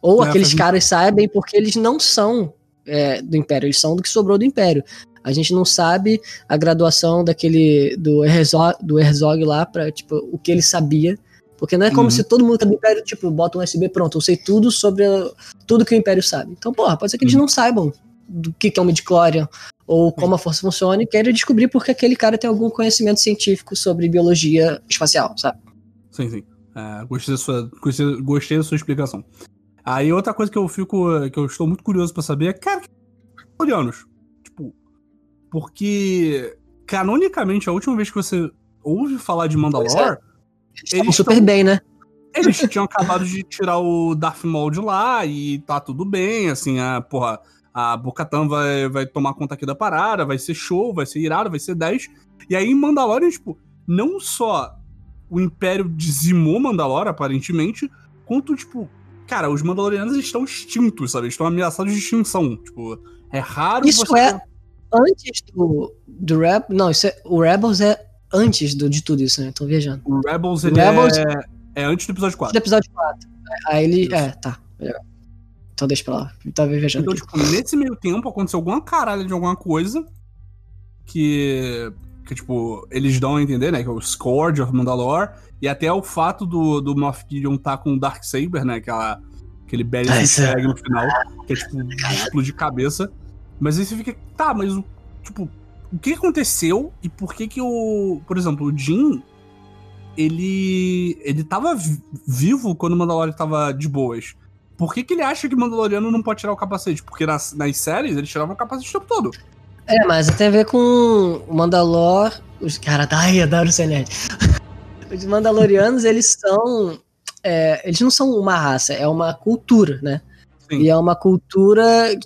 Ou É, aqueles caras sabem porque eles não são é, do Império, eles são do que sobrou do Império. A gente não sabe a graduação daquele do Herzog, do Herzog lá para tipo o que ele sabia, porque não é como Uhum. se todo mundo que é do Império tipo bota um USB pronto, eu sei tudo sobre a- tudo que o Império sabe. Então, porra, pode ser que eles Uhum. não saibam do que é um midichlorian ou como a força funciona e querem descobrir porque aquele cara tem algum conhecimento científico sobre biologia espacial, sabe? Sim, sim. É, gostei, da sua, gostei, gostei da sua explicação. Aí outra coisa que eu fico. que eu estou muito curioso pra saber é, cara, que coreanos? Porque canonicamente a última vez que você ouve falar de Mandalore, Eles estavam Eles super tão- bem, né? eles tinham acabado de tirar o Darth Maul de lá e tá tudo bem, assim, a porra, a Bocatan vai, vai tomar conta aqui da parada, vai ser show, vai ser irado, vai ser 10. E aí em Mandalorian, tipo, não só o Império dizimou Mandalore, aparentemente, quanto, tipo, cara, os Mandalorianos estão extintos, sabe? Estão ameaçados de extinção. Tipo, É raro Isso você. é antes do, do Reb... Não, isso é, o Rebels é antes do, de tudo isso, né? Tô viajando. O Rebels, ele Rebels- É... é antes do episódio Do 4. episódio 4. Aí ele... Isso. É, tá. Legal. Então deixa pra lá. Eu tava viajando Então, aqui. tipo, nesse meio tempo aconteceu alguma caralho de alguma coisa que. Que, tipo, eles dão a entender, né? Que é o Scourge of Mandalore. E até o fato do, do Moff Gideon tá com o Darksaber, né? Aquela, aquele belly Ah, é- tag no final. Que é, tipo, duplo de cabeça. Mas aí você fica. Tá, mas o. Tipo, o que aconteceu e por que que o. Por exemplo, o Jin. Ele. Ele tava vi- vivo quando o Mandalorian tava de boas. Por que, que ele acha que o Mandaloriano não pode tirar o capacete? Porque nas, nas séries ele tirava o capacete o tempo todo. É, mas tem a ver com o Mandalor. Os caras, ai, adoro ser nerd. [laughs] Os Mandalorianos, eles são. é, eles não são uma raça, é uma cultura, né? Sim. E é uma cultura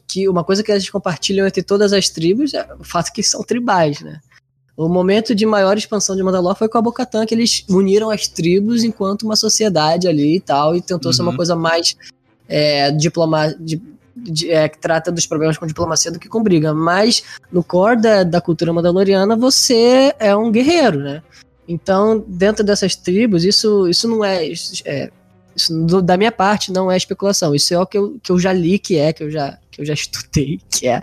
que. Uma coisa que eles compartilham entre todas as tribos é o fato que são tribais, né? O momento de maior expansão de Mandalor foi com a Bocatan, que eles uniram as tribos enquanto uma sociedade ali e tal, e tentou ser uma Uhum. coisa mais é, diploma, de, de- é, que trata dos problemas com diplomacia do que com briga. Mas no core da, da cultura mandaloriana, você é um guerreiro, né? Então, dentro dessas tribos, isso, isso não é. É- isso do- da minha parte não é especulação. Isso é o que eu, que eu já li que é, que eu já, que eu já estudei, [laughs] que é.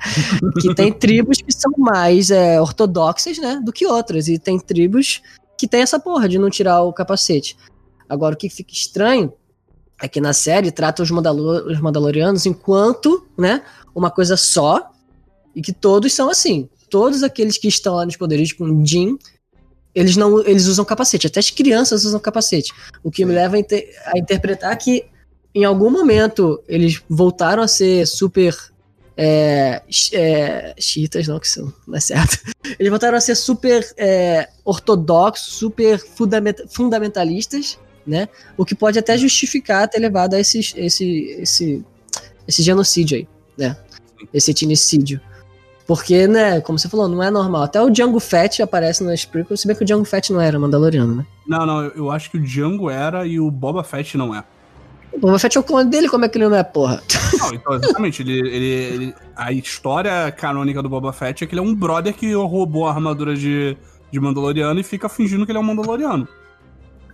Que tem tribos que são mais é, ortodoxas, né? Do que outras. E tem tribos que tem essa porra de não tirar o capacete. Agora, o que fica estranho é que na série trata os, Mandalor os Mandalorianos enquanto, né, uma coisa só, e que todos são assim. Todos aqueles que estão lá nos poderes com o Jin, eles não eles usam capacete, até as crianças usam capacete. O que me leva a, inter- a interpretar que em algum momento eles voltaram a ser super é, é, chiitas, não, que isso não é certo. [laughs] Eles voltaram a ser super é, ortodoxos, super fundamenta- fundamentalistas, né? O que pode até justificar ter levado a esse, esse, esse, esse genocídio aí, né? Esse etnicídio. Porque, né, como você falou, não é normal. Até o Django Fett aparece nas prequels, se bem que o Django Fett não era mandaloriano, né? Não, não, eu- acho que o Django era e o Boba Fett não é. O Boba Fett é o clone dele, como é que ele não é, porra? Não, então, exatamente, ele, ele, ele- A história canônica do Boba Fett é que ele é um brother que roubou a armadura de, de Mandaloriano e fica fingindo que ele é um Mandaloriano.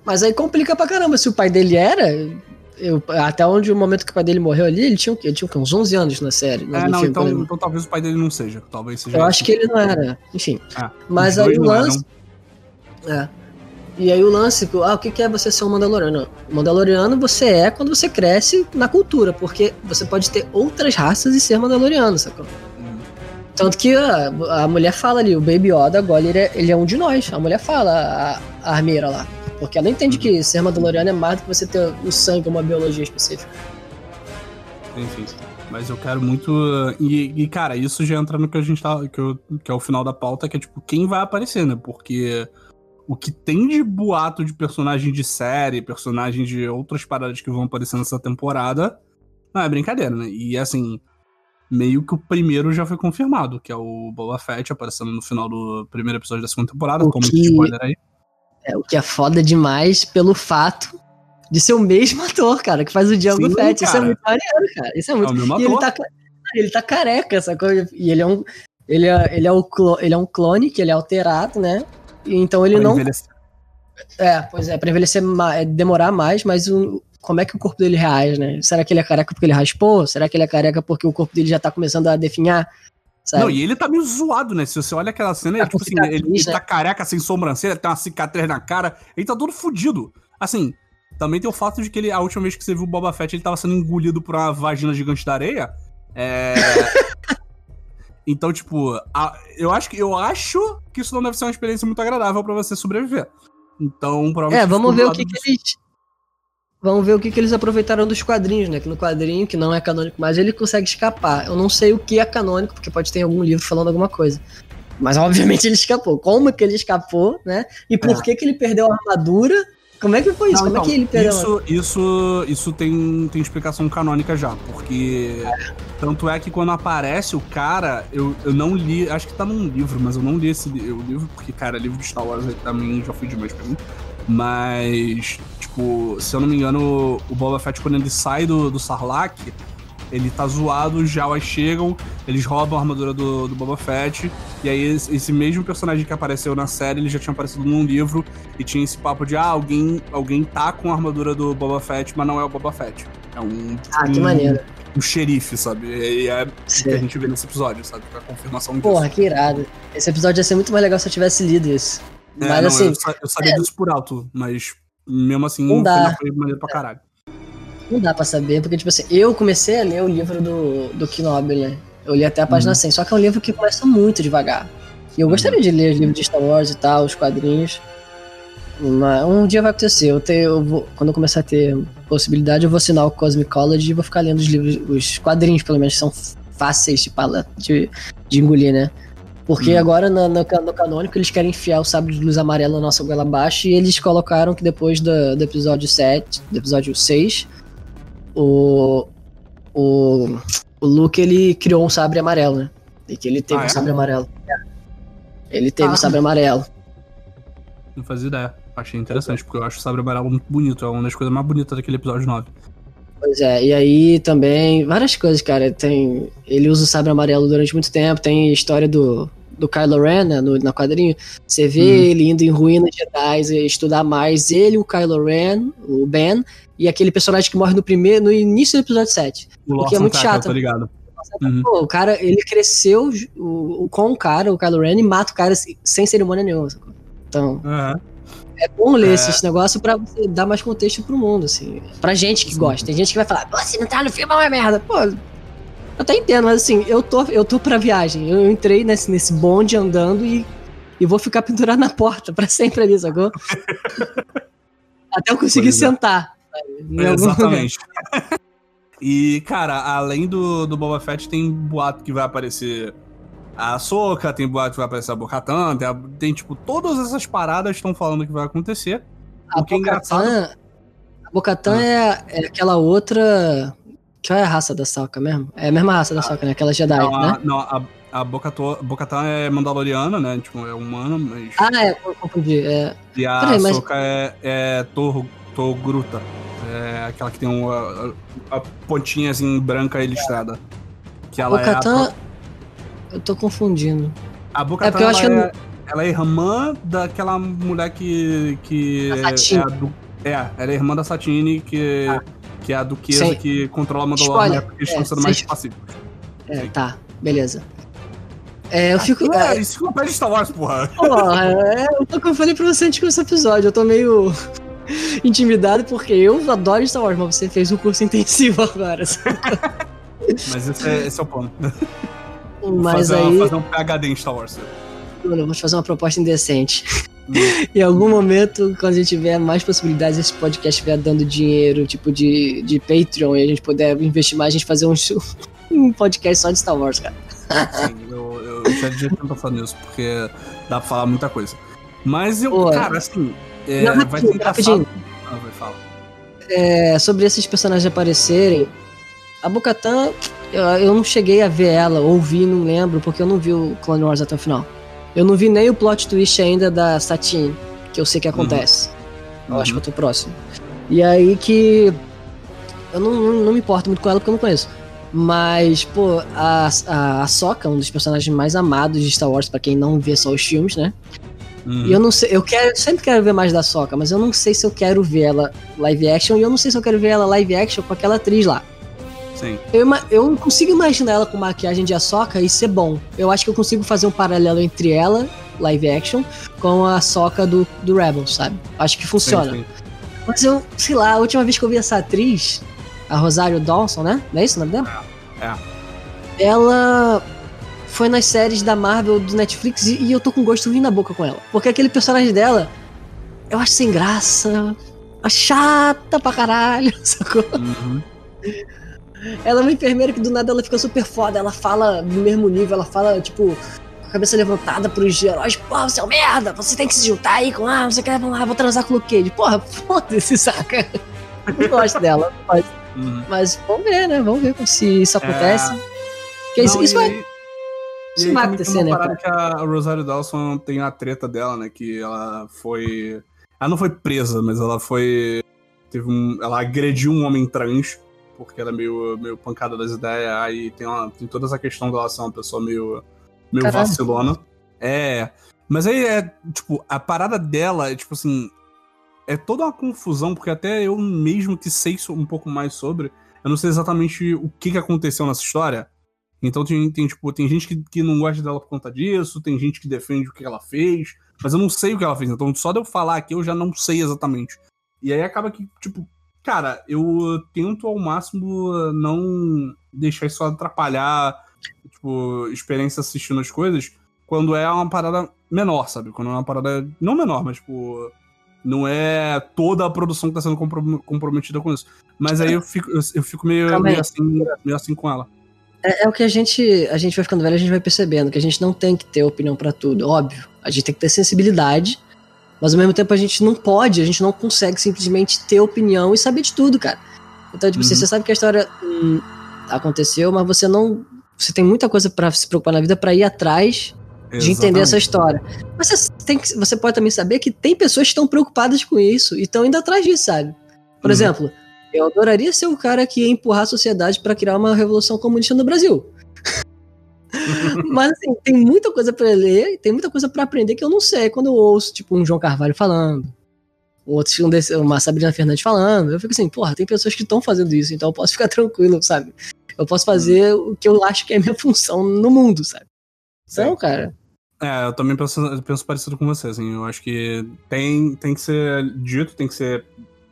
Mas aí complica pra caramba. Se o pai dele era. Eu- até onde o momento que o pai dele morreu ali, ele tinha, o quê? ele tinha o quê? uns 11 anos na série. É, não, filme, então, então talvez o pai dele não seja. Talvez seja. Eu acho que ele não era. Enfim. É, Mas aí o lance. eram. É. E aí o lance, ah, o que que é você ser um Mandaloriano? Mandaloriano você é quando você cresce na cultura, porque você pode ter outras raças e ser Mandaloriano, sacou? Hum. Tanto que a, a mulher fala ali, o Baby Yoda agora ele é, ele é um de nós. A mulher fala, a, a armeira lá. Porque ela entende que ser Mandaloriano é mais do que você ter o sangue, uma biologia específica. Enfim. Mas eu quero muito. E, e, cara, isso já entra no que a gente tá. Que, eu- que é o final da pauta, que é tipo, quem vai aparecer, né? Porque o que tem de boato de personagem de série, personagem de outras paradas que vão aparecer nessa temporada, não é brincadeira, né? E assim, meio que o primeiro já foi confirmado, que é o Boba Fett aparecendo no final do primeiro episódio da segunda temporada, O como que- spoiler aí. É, o que é foda demais pelo fato de ser o mesmo [laughs] ator, cara, que faz o Django Fett. Isso é muito maneiro, cara. Isso é É muito o mesmo E ele tá, ele tá careca, sacou? E ele é um. Ele é, ele, é o clo- ele é um clone, que ele é alterado, né? E Então ele Pra não. envelhecer. É, pois é, pra envelhecer é, demorar mais, mas o- como é que o corpo dele reage, né? Será que ele é careca porque ele raspou? Será que ele é careca porque o corpo dele já tá começando a definhar? Sabe? Não, e ele tá meio zoado, né? Se você olha aquela cena, ele, Tá tipo assim, ele, ele né? tá careca, sem sobrancelha, tem uma cicatriz na cara, ele tá todo fudido. Assim, também tem o fato de que ele, a última vez que você viu o Boba Fett, ele tava sendo engolido por uma vagina gigante da areia. É. [laughs] então, tipo, a- eu acho que eu acho que isso não deve ser uma experiência muito agradável pra você sobreviver. Então, provavelmente. É, vamos ver o que, que eles. Vamos ver o que, que eles aproveitaram dos quadrinhos, né? Que no quadrinho, que não é canônico, mas ele consegue escapar. Eu não sei o que é canônico, porque pode ter algum livro falando alguma coisa. Mas obviamente ele escapou. Como que ele escapou, né? E por É. que, que ele perdeu a armadura? Como é que foi isso? Não, Como então, é que ele perdeu isso, isso, isso tem, tem explicação canônica já, porque tanto é que quando aparece o cara, eu, eu não li, acho que tá num livro, mas eu não li esse livro, porque, cara, livro de Star Wars também já foi demais pra mim. Mas, tipo, se eu não me engano, o Boba Fett, quando ele sai do, do Sarlacc, ele tá zoado, os Jawas chegam, eles roubam a armadura do, do Boba Fett, e aí esse, mesmo personagem que apareceu na série, ele já tinha aparecido num livro, e tinha esse papo de, ah, alguém, alguém tá com a armadura do Boba Fett, mas não é o Boba Fett. É um... Ah, que um, maneiro. Um xerife, sabe? E é o que a Sim. gente vê nesse episódio, sabe? A confirmação disso. Porra, que irado. Esse episódio ia ser muito mais legal se eu tivesse lido isso. É, Mas não, assim, eu, eu sabia disso por alto, mas mesmo assim Não dá. foi maneiro pra caralho. não dá pra saber, porque, tipo assim, eu comecei a ler o livro do, do Kenobi, né? Eu li até a página Uhum. 100, só que é um livro que começa muito devagar. E eu gostaria de ler os livros de Star Wars e tal, os quadrinhos. Mas um dia vai acontecer. Eu tenho, eu vou, quando eu começar a ter possibilidade, eu vou assinar o Cosmic College e vou ficar lendo os livros, os quadrinhos, pelo menos, que são fáceis de, de, de engolir, né? Porque Hum. agora no, no, no canônico eles querem enfiar o sabre de luz amarelo na nossa goela abaixo e eles colocaram que depois do, do episódio 7, do episódio 6, o, o, o Luke ele criou um sabre amarelo, né? E que ele teve Ah, um é? sabre amarelo. Ele teve Ah. um sabre amarelo. Não fazia ideia. Achei interessante, porque eu acho o sabre amarelo muito bonito. É uma das coisas mais bonitas daquele episódio 9. Pois é, e aí também várias coisas, cara. Tem, ele usa o sabre amarelo durante muito tempo. Tem a história do, do Kylo Ren, né, no, na quadrinho. Você vê Uhum. ele indo em ruínas Jedi estudar mais. Ele, o Kylo Ren, o Ben, e aquele personagem que morre no primeiro, no início do episódio 7. O que é muito chato. Tá ligado? Uhum. Pô, o cara, ele cresceu o, o- com o cara, o Kylo Ren, e mata o cara sem- cerimônia nenhuma. Então, Aham. É bom ler É. esse negócio pra você dar mais contexto pro mundo, assim. Pra gente que Sim. gosta. Tem gente que vai falar, se não tá no filme é uma merda. Pô, eu até entendo, mas assim, eu tô, eu tô pra viagem. Eu entrei nesse, nesse bonde andando e, e vou ficar pendurado na porta pra sempre ali, sacou? [laughs] até eu conseguir Pois é. sentar. lugar. Exatamente. [laughs] e, cara, além do, do Boba Fett, tem boato que vai aparecer a Soca, tem boato que vai aparecer a Bocatan, tem, a- tem, tipo, todas essas paradas estão falando que vai acontecer. A O que é engraçado. Bocatã, a Bocatã Ah. é, é aquela outra. Qual é a raça da Soca mesmo? É a mesma raça da Soca, né? Aquela Jedi, Não, né? a, não, a, a Bocatan é mandaloriana, né? Tipo, é humana, mas. Ah, é, eu confundi. É, E a Peraí, mas- Soca é, é Tor, Togruta. É aquela que tem uma, a, a pontinha assim branca e listrada. Que ela Bocatã. é Eu tô confundindo. a, a Bocatan, É porque eu acho que é, ela é irmã daquela mulher que. que A é, Satine. a du- é, ela é irmã da Satine, que, que é a duquesa que controla Mandalorian, né? Porque eles É, estão sendo mais pacíficos. É, tá, beleza. É, eu fico. É, É, pé de Star Wars, porra. porra, é, eu tô, eu falei pra você antes começar o episódio, eu tô meio [laughs] intimidado porque eu adoro Star Wars, mas você fez um curso intensivo agora. Mas esse é, esse é o plano. Mas fazer, aí, fazer um PHD em Star Wars. Bruno, eu vou te fazer uma proposta indecente. Hum. [laughs] em algum momento, quando a gente tiver mais possibilidades, esse podcast estiver dando dinheiro, tipo de, de Patreon, e a gente puder investir mais, a gente fazer um, [laughs] um podcast só de Star Wars, cara. Sim, eu, eu já devia ter pensado nisso, porque dá pra falar muita coisa. Mas eu, Pô, cara, assim, é, Não, vai engraçado. rapidinho. Ah, vai, fala. É, sobre esses personagens aparecerem, a Bocatan, eu, eu não cheguei a ver ela, ouvi, não lembro, porque eu não vi o Clone Wars até o final. Eu não vi nem o plot twist ainda da Satine, que eu sei que acontece. Eu acho que eu tô próximo. E aí que. Eu não, não, não me importo muito com ela porque eu não conheço. Mas, pô, a, a, a Sokka, um dos personagens mais amados de Star Wars, pra quem não vê só os filmes, né? Uhum. E eu não sei, eu quero, sempre quero ver mais da Soca, mas eu não sei se eu quero ver ela live action e eu não sei se eu quero ver ela live action com aquela atriz lá. Sim. Eu, eu não consigo imaginar ela com maquiagem de Ahsoka e ser bom. Eu acho que eu consigo fazer um paralelo entre ela, live action, com a Soca do, do Rebels, sabe? Acho que funciona. Sim, sim. Mas eu, sei lá, a última vez que eu vi essa atriz, a Rosário Dawson, né? Não é isso o nome dela? É. Ela foi nas séries da Marvel do Netflix e, e eu tô com gosto ruim na boca com ela. Porque aquele personagem dela, eu acho sem graça, chata pra caralho, [laughs] sacou? Uhum. Ela é uma enfermeira que do nada ela fica super foda, ela fala no mesmo nível, ela fala, tipo, com a cabeça levantada pros heróis, porra, você é merda, você tem que se juntar aí com, ah, você quer, lá, vou transar com o Luke Cage. Porra, [laughs] foda-se, saca? Eu gosto dela, mas, Uhum. mas vamos ver, né? Vamos ver se isso acontece. Porque isso, Não, isso e vai, aí- isso vai acontecer, né? parada que a Rosário Dawson tem a treta dela, né? Que ela foi. Ela não foi presa, mas ela foi. Teve um. Ela agrediu um homem trans. Porque ela é meio, meio pancada das ideias, aí tem, uma, tem toda essa questão dela ser uma pessoa meio, meio vacilona. É. Mas aí é, tipo, a parada dela é, tipo assim. É toda uma confusão, porque até eu mesmo que sei um pouco mais sobre, eu não sei exatamente o que, que aconteceu nessa história. Então tem, tem, tipo, tem gente que, que não gosta dela por conta disso, tem gente que defende o que ela fez, mas eu não sei o que ela fez. Então só de eu falar aqui eu já não sei exatamente. E aí acaba que, tipo, cara, eu tento ao máximo não deixar isso atrapalhar, tipo, experiência assistindo as coisas quando é uma parada menor, sabe? Quando é uma parada. Não menor, mas, tipo. Não é toda a produção que tá sendo comprom- comprometida com isso. Mas aí eu fico, eu, fico meio, meio, assim, meio assim com ela. É, é o que a gente, a gente vai ficando velho, a gente vai percebendo que a gente não tem que ter opinião pra tudo, óbvio. A gente tem que ter sensibilidade, mas ao mesmo tempo a gente não pode, a gente não consegue simplesmente ter opinião e saber de tudo, cara. Então, tipo, assim, Uhum. você sabe que a história hum, aconteceu, mas você não. Você tem muita coisa pra se preocupar na vida pra ir atrás de entender essa história. Mas você, tem que, você pode também saber que tem pessoas que estão preocupadas com isso e estão indo atrás disso, sabe? Por Uhum. exemplo, eu adoraria ser o cara que ia empurrar a sociedade para criar uma revolução comunista no Brasil. [laughs] Mas assim, tem muita coisa pra ler, tem muita coisa pra aprender que eu não sei. Quando eu ouço, tipo, um João Carvalho falando, um outro, um desse, uma Sabrina Fernandes falando, eu fico assim, porra, tem pessoas que estão fazendo isso, então eu posso ficar [laughs] tranquilo, sabe? Eu posso fazer o que eu acho que é minha função no mundo, sabe? Então, Sim. cara, É, eu também penso, penso parecido com você, assim. Eu acho que tem, tem que ser dito, tem que ser.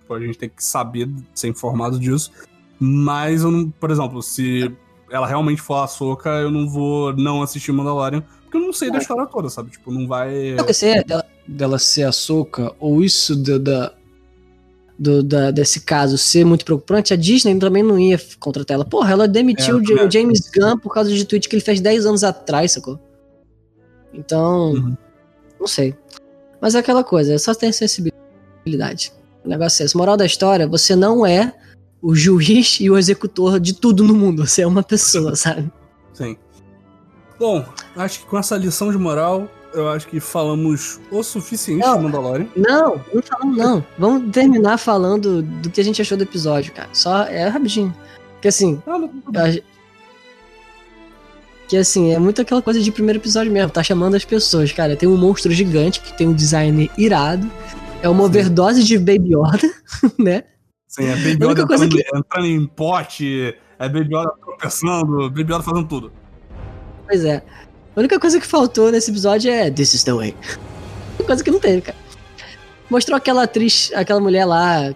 A gente tem que saber ser informado disso. Mas eu não. Por exemplo, se ela realmente for a Soca, eu não vou não assistir Mandalorian, porque eu não sei da história toda, sabe? Tipo, não vai. Não, esse é dela, dela ser a soca, ou isso da, da- do, da- desse caso ser muito preocupante, a Disney também não ia contratar ela. Porra, ela demitiu É, é. o James Gunn por causa de tweet que ele fez 10 anos atrás, sacou? Então, Uhum. não sei. Mas é aquela coisa, é só ter sensibilidade. O negócio é esse. Moral da história, você não é o juiz e o executor de tudo no mundo. Você é uma pessoa, [laughs] sabe? Sim. Bom, acho que com essa lição de moral, eu acho que falamos o suficiente Não. de Mandalorian. Não, não falamos não. Vamos terminar falando do que a gente achou do episódio, cara. Só é rapidinho. Porque assim, Ah, não, a- que assim, é muito aquela coisa de primeiro episódio mesmo, tá chamando as pessoas, cara. Tem um monstro gigante que tem um design irado. É uma overdose de Baby Yoda, [laughs] né? Sim, é Baby Yoda entrando, entrando em pote, é Baby Yoda tropeçando, Baby Yoda fazendo tudo. Pois é. A única coisa que faltou nesse episódio é This is the way. Coisa que não teve, cara. Mostrou aquela atriz, aquela mulher lá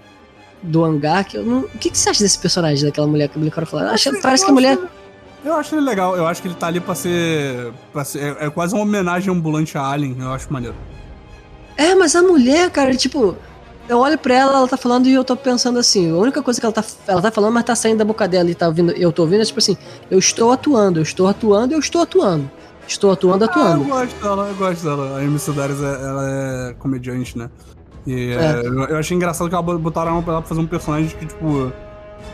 do hangar. Que eu não... O que, que você acha desse personagem, daquela mulher que o Blicara falou? Acha- Assim, Parece que a mulher. acho Eu acho ele legal, eu acho que ele tá ali pra ser. Pra ser é, é quase uma homenagem ambulante a Alien, eu acho maneiro. É, mas a mulher, cara, tipo. Eu olho pra ela, ela tá falando e eu tô pensando assim. A única coisa que ela tá, ela tá falando, mas tá saindo da boca dela e tá ouvindo, eu tô ouvindo, é tipo assim: eu estou atuando, eu estou atuando, eu estou atuando. Estou atuando, Ah, eu atuando. gosto dela, eu gosto dela. A Amy Sedaris, é- ela é comediante, né? E é, É. eu, eu achei engraçado que ela botaram ela pra fazer um personagem que, tipo.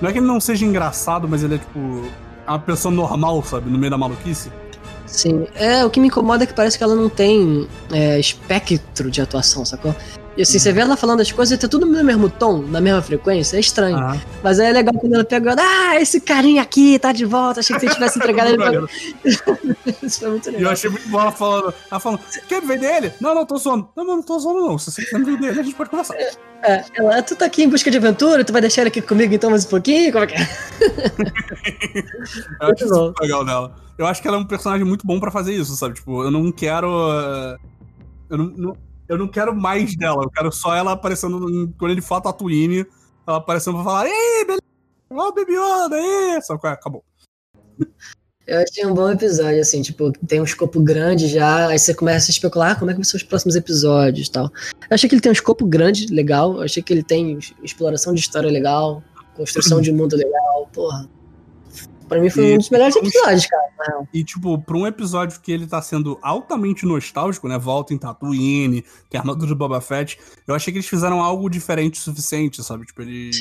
Não é que ele não seja engraçado, mas ele é, tipo. Uma pessoa normal, sabe? No meio da maluquice. Sim. É, o que me incomoda é que parece que ela não tem é, espectro de atuação, sacou? E assim, você vê ela falando as coisas e tá tudo no mesmo tom, na mesma frequência, é estranho. Ah, Mas aí é legal quando ela pega, ah, esse carinha aqui tá de volta, achei que você tivesse entregado ele pra... [laughs] Isso foi muito E eu legal. achei muito bom ela falando. Ela falando, quer ver dele? Não, não, tô zoando. Não, não, não tô zoando, não. Se você quer ver dele, a gente pode conversar. É, ela, tu tá aqui em busca de aventura, tu vai deixar ele aqui comigo então mais um pouquinho? Como é que é? [laughs] Eu Muito acho isso legal dela. Eu acho que ela é um personagem muito bom pra fazer isso, sabe? Tipo, eu não quero. eh, Eu não, não- eu não quero mais dela. Eu quero só ela aparecendo quando ele for a Tatooine. Ela aparecendo pra falar: Ei, beleza! Ó, o Baby Yoda, aí! Só que acabou. Eu achei um bom episódio, assim, tipo, tem um escopo grande já, aí você começa a especular ah, como é que vão ser os próximos episódios e tal. Eu achei que ele tem um escopo grande, legal, eu achei que ele tem exploração de história legal, construção de mundo legal, porra. Pra mim foi E- um dos melhores vamos- episódios, cara. E, tipo, pra um episódio que ele tá sendo altamente nostálgico, né? Volta em Tatooine, tem a armadura do Boba Fett. Eu achei que eles fizeram algo diferente o suficiente, sabe? Tipo, eles.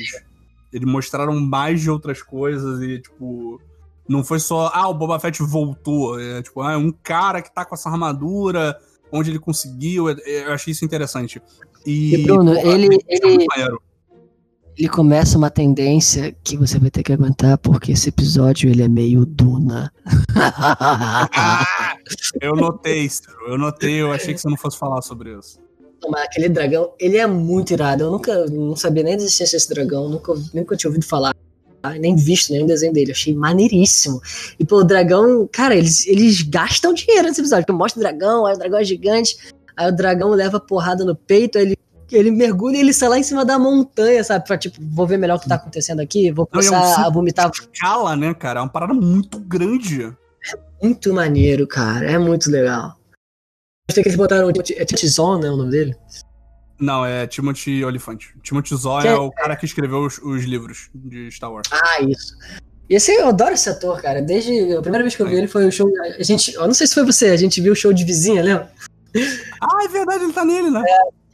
Eles mostraram mais de outras coisas e, tipo. Não foi só, ah, o Boba Fett voltou. É, tipo, ah, é um cara que tá com essa armadura, onde ele conseguiu. é- é, Eu achei isso interessante. E, E, Bruno, porra, ele- é muito ele- começa uma tendência que você vai ter que aguentar, porque esse episódio ele é meio Duna. [laughs] Eu notei isso, eu notei, eu achei que você não fosse falar sobre isso. Mas aquele dragão, ele é muito irado. Eu nunca não sabia nem da existência desse dragão, nunca, nunca tinha ouvido falar, nem visto nenhum desenho dele. Eu achei maneiríssimo. E pô, o dragão, cara, eles, eles gastam dinheiro nesse episódio. Porque mostra o dragão, aí o dragão é gigante, aí o dragão leva porrada no peito, aí ele ele mergulha e ele sai lá em cima da montanha, sabe? Pra, tipo, vou ver melhor o que tá acontecendo aqui, vou e é um começar a vomitar. de Escala, né, cara? É uma parada muito grande. Muito maneiro, cara. É muito legal. Gostei que eles botaram é Zahn, né? O nome dele? Não, é Timothy Olyphant. Timothy Que é é- o cara que escreveu os, os livros de Star Wars. Ah, isso. E esse, eu adoro esse ator, cara. Desde a primeira vez que eu vi ele foi o show. A gente, eu não sei se foi você, a gente viu o show de vizinha, lembra? Ah, é verdade, ele tá nele, né?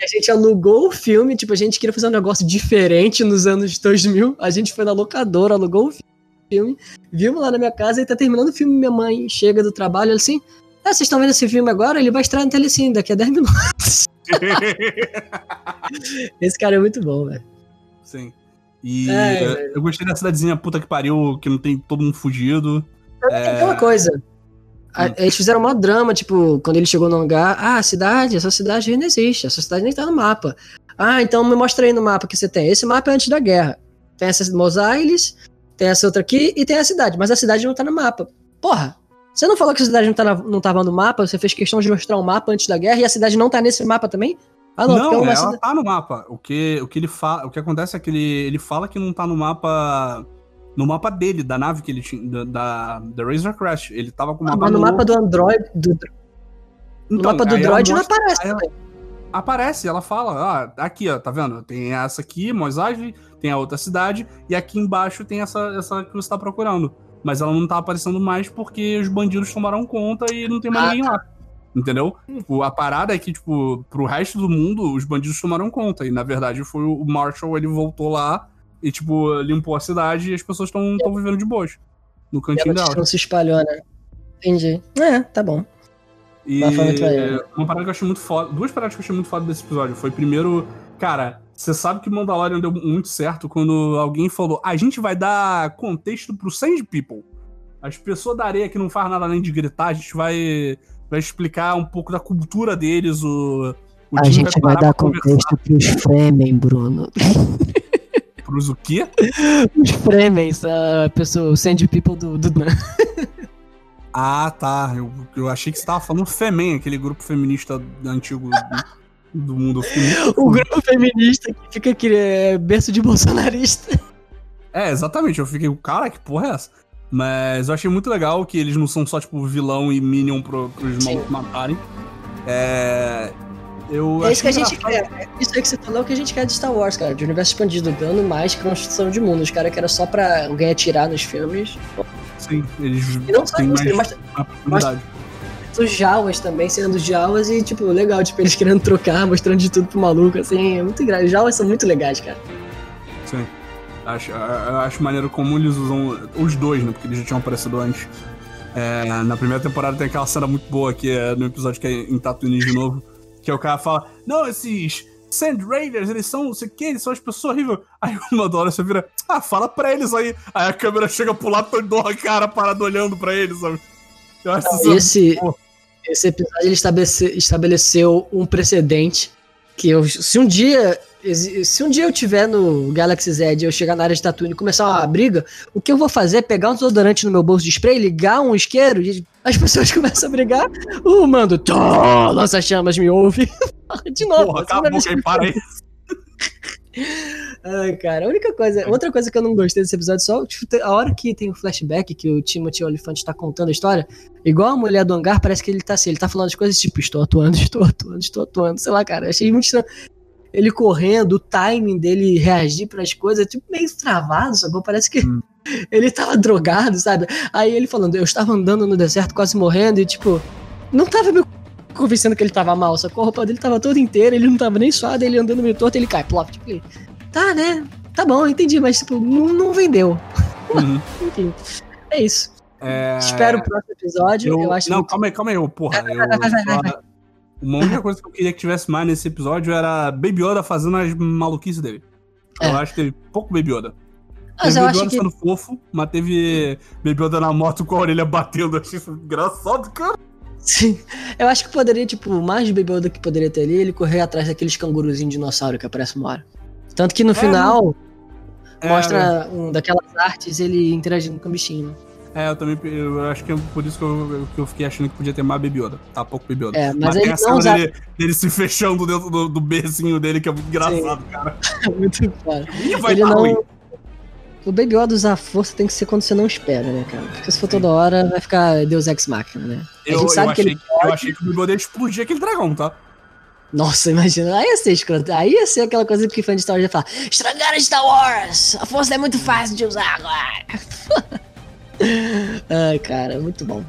A gente alugou o filme, tipo, a gente queria fazer um negócio diferente nos anos 2000. A gente foi na locadora, alugou o filme, vimos lá na minha casa e tá terminando o filme. Minha mãe chega do trabalho, assim: Ah, vocês estão vendo esse filme agora? Ele vai estrear no Telecine daqui a 10 minutos. [laughs] Esse cara é muito bom, velho. Sim. E É, eh, eu gostei da cidadezinha puta que pariu, que não tem todo mundo fugido. É aquela coisa. A- Hum. Eles fizeram um drama, tipo, quando ele chegou no hangar, ah, a cidade, essa cidade não existe, essa cidade nem tá no mapa. Ah, então me mostra aí no mapa que você tem. Esse mapa é antes da guerra. Tem essa Mos tem essa outra aqui e tem a cidade, mas a cidade não tá no mapa. Porra, você não falou que a cidade não, tá na- não tava no mapa, você fez questão de mostrar um mapa antes da guerra e a cidade não tá nesse mapa também? Ah, não, Não, é uma ela cida- tá no mapa. O que, o que ele fala, o que acontece é que ele, ele fala que não tá no mapa no mapa dele, da nave que ele tinha, da, da, da Razor Crest. Ele tava com o Ah, mapa mas no novo. mapa do Android, do, no Então, mapa do Droid não mostra- aparece aí ela- também. Aparece, ela fala, ah, aqui, ó, tá vendo? Tem essa aqui, Eisley, tem a outra cidade, e aqui embaixo tem essa, essa que você tá procurando. Mas ela não tá aparecendo mais porque os bandidos tomaram conta e não tem mais Ah, ninguém lá. Entendeu? Tipo, a parada é que, tipo, pro resto do mundo, os bandidos tomaram conta. E, na verdade, foi o Marshall, ele voltou lá e, tipo, limpou a cidade e as pessoas estão vivendo de boas. No cantinho dela. não se espalhou, né? Entendi. É, tá bom. E uma parada que eu achei muito foda. Duas paradas que eu achei muito foda desse episódio. Foi primeiro, cara, você sabe que Mandalorian deu muito certo quando alguém falou: a gente vai dar contexto pro Sand People. As pessoas da areia que não faz nada além de gritar, a gente vai, vai explicar um pouco da cultura deles. O, o A gente vai parar dar contexto pros Fremen, Bruno. [laughs] Pros o quê? Os Fremen, a pessoa, o Sand People do, do Ah, tá. Eu, eu achei que você tava falando Femen, aquele grupo feminista antigo do, do mundo. O grupo feminista que fica aqui, é, berço de bolsonarista. É, exatamente. Eu fiquei, cara, que porra é essa? Mas eu achei muito legal que eles não são só, tipo, vilão e minion pro, pros malucos matarem. É. Eu É isso que a gente quer. Isso aí que você falou é o que a gente quer de Star Wars, cara. De universo expandido, dando mais construção de mundo. Os caras que era só pra alguém atirar nos filmes. Sim, eles E não só isso, mais profundidade. os Jawas também, sendo Jawas e, tipo, legal, tipo, eles querendo trocar, mostrando de tudo pro maluco, assim, é muito engraçado. Os Jawas são muito legais, cara. Sim. Acho, eu acho maneiro como eles usam os dois, né? Porque eles já tinham aparecido antes. É, na primeira temporada tem aquela cena muito boa que é no episódio que é em Tatooine de novo. Que o cara fala: Não, esses Sand Raiders, eles são não sei o que, eles são as pessoas horríveis. [laughs] Aí uma hora você vira: Ah, fala pra eles aí. Aí a câmera chega pro lado, dou a cara parado olhando pra eles, sabe? Eu acho isso Esse, Pô. esse episódio ele estabelece- estabeleceu um precedente que eu, se um dia se um dia eu tiver no Galaxy Z e eu chegar na área de Tatooine e começar uma briga, o que eu vou fazer é pegar um desodorante no meu bolso de spray, ligar um isqueiro e as pessoas [laughs] começam a brigar, o mando, "Tó, lança chamas, me ouve. [laughs] de novo. Porra, a cala a segunda vez boca aí, para aí. Ai, cara, a única coisa, outra coisa que eu não gostei desse episódio, só tipo, a hora que tem o flashback, que o Timothy Olyphant tá contando a história, igual a mulher do hangar, parece que ele tá assim, ele tá falando as coisas tipo, estou atuando, [laughs] estou atuando, estou atuando, sei lá, cara, achei muito estranho. Ele correndo, o timing dele reagir pras coisas, tipo, meio travado, sacou? Parece que Hum. [laughs] ele tava drogado, sabe? Aí ele falando, eu estava andando no deserto quase morrendo e, tipo, não tava me convencendo que ele tava mal, sacou? A roupa dele tava toda inteira, ele não tava nem suado, ele andando meio torto, ele cai, plop, tipo, ele, tá, né? Tá bom, entendi, mas, tipo, não, não vendeu. [laughs] Uhum. Enfim, é isso. É, Espero o próximo episódio, eu, Eu, acho não, muito... calma aí, calma aí, ô, porra. Eu, [laughs] Uma única coisa que eu queria que tivesse mais nesse episódio era Baby Yoda fazendo as maluquices dele. Eu É. acho que teve pouco Baby Yoda. Mas teve eu Baby Yoda que. sendo fofo, mas teve Baby Yoda na moto com a orelha batendo. Eu achei isso engraçado, cara. Sim. Eu acho que poderia, tipo, mais de Baby Yoda que poderia ter ali, ele correr atrás daqueles canguruzinhos dinossauro que aparece uma hora. Tanto que no final É, mostra um daquelas artes ele interagindo com o bichinho. É, eu também eu acho que é por isso que eu, que eu fiquei achando que podia ter mais Baby Yoda. Tá pouco Baby Yoda. É, mas tem ele a não cena usava- dele, dele se fechando dentro do, do bercinho dele, que é muito engraçado, cara. [laughs] Muito foda. Ih, vai Ele dar não. ruim. O Baby Yoda usar força tem que ser quando você não espera, né, cara? Porque se for toda hora, vai ficar Deus Ex Machina, né? A Eu, gente sabe eu que achei, ele. eu achei que o Baby Yoda ia explodir aquele dragão, tá? Nossa, imagina. Aí ia ser escroto. Aí ia ser aquela coisa que fã de Star Wars ia falar: Estragaram Star Wars! A força é muito fácil de usar agora. [laughs] [laughs] Ai, cara, muito bom.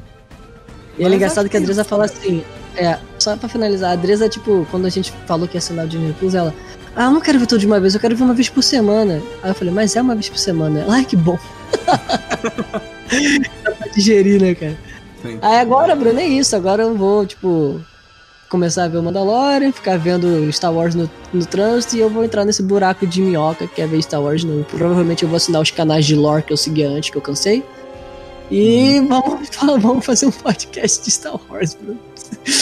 E é Mas engraçado acho que a Dresa fala assim: é, só pra finalizar, a Dresa, tipo, quando a gente falou que ia assinar o Disney Plus, ela. Ah, eu não quero ver tudo de uma vez, eu quero ver uma vez por semana. Aí eu falei, mas é uma vez por semana. Ela, ai, que bom. [laughs] Dá pra digerir, né, cara? Sim. Aí agora, Bruno, é isso. Agora eu vou, tipo, começar a ver o Mandalorian, ficar vendo Star Wars no, no trânsito e eu vou entrar nesse buraco de minhoca que é ver Star Wars novo. Provavelmente eu vou assinar os canais de lore que eu seguia antes, que eu cansei. E vamos, vamos fazer um podcast de Star Wars, Bruno.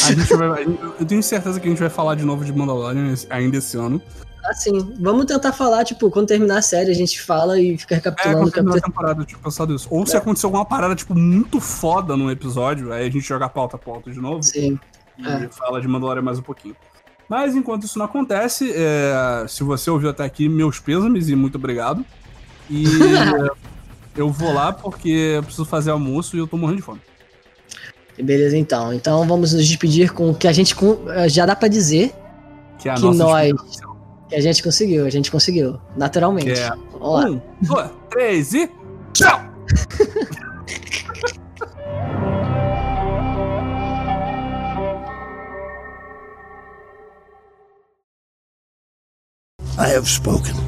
A gente vai, eu tenho certeza que a gente vai falar de novo de Mandalorian ainda esse ano. Assim, vamos tentar falar, tipo, quando terminar a série, a gente fala e fica É, recapitulando quando o terminar a temporada, tinha pensado isso. Ou se acontecer alguma parada, tipo, muito foda num episódio, aí a gente joga a pauta a pauta de novo Sim. e É. fala de Mandalorian mais um pouquinho. Mas enquanto isso não acontece, é, se você ouviu até aqui, meus pêsames e muito obrigado. E [laughs] eu vou lá porque eu preciso fazer almoço e eu tô morrendo de fome. Beleza, então. Então vamos nos despedir com o que a gente com- eh, já dá pra dizer Que é a que nossa nós. Que a gente conseguiu, a gente conseguiu. Naturalmente. Que é Vamos lá. Um, dois, três e. Tchau! [laughs] I have spoken.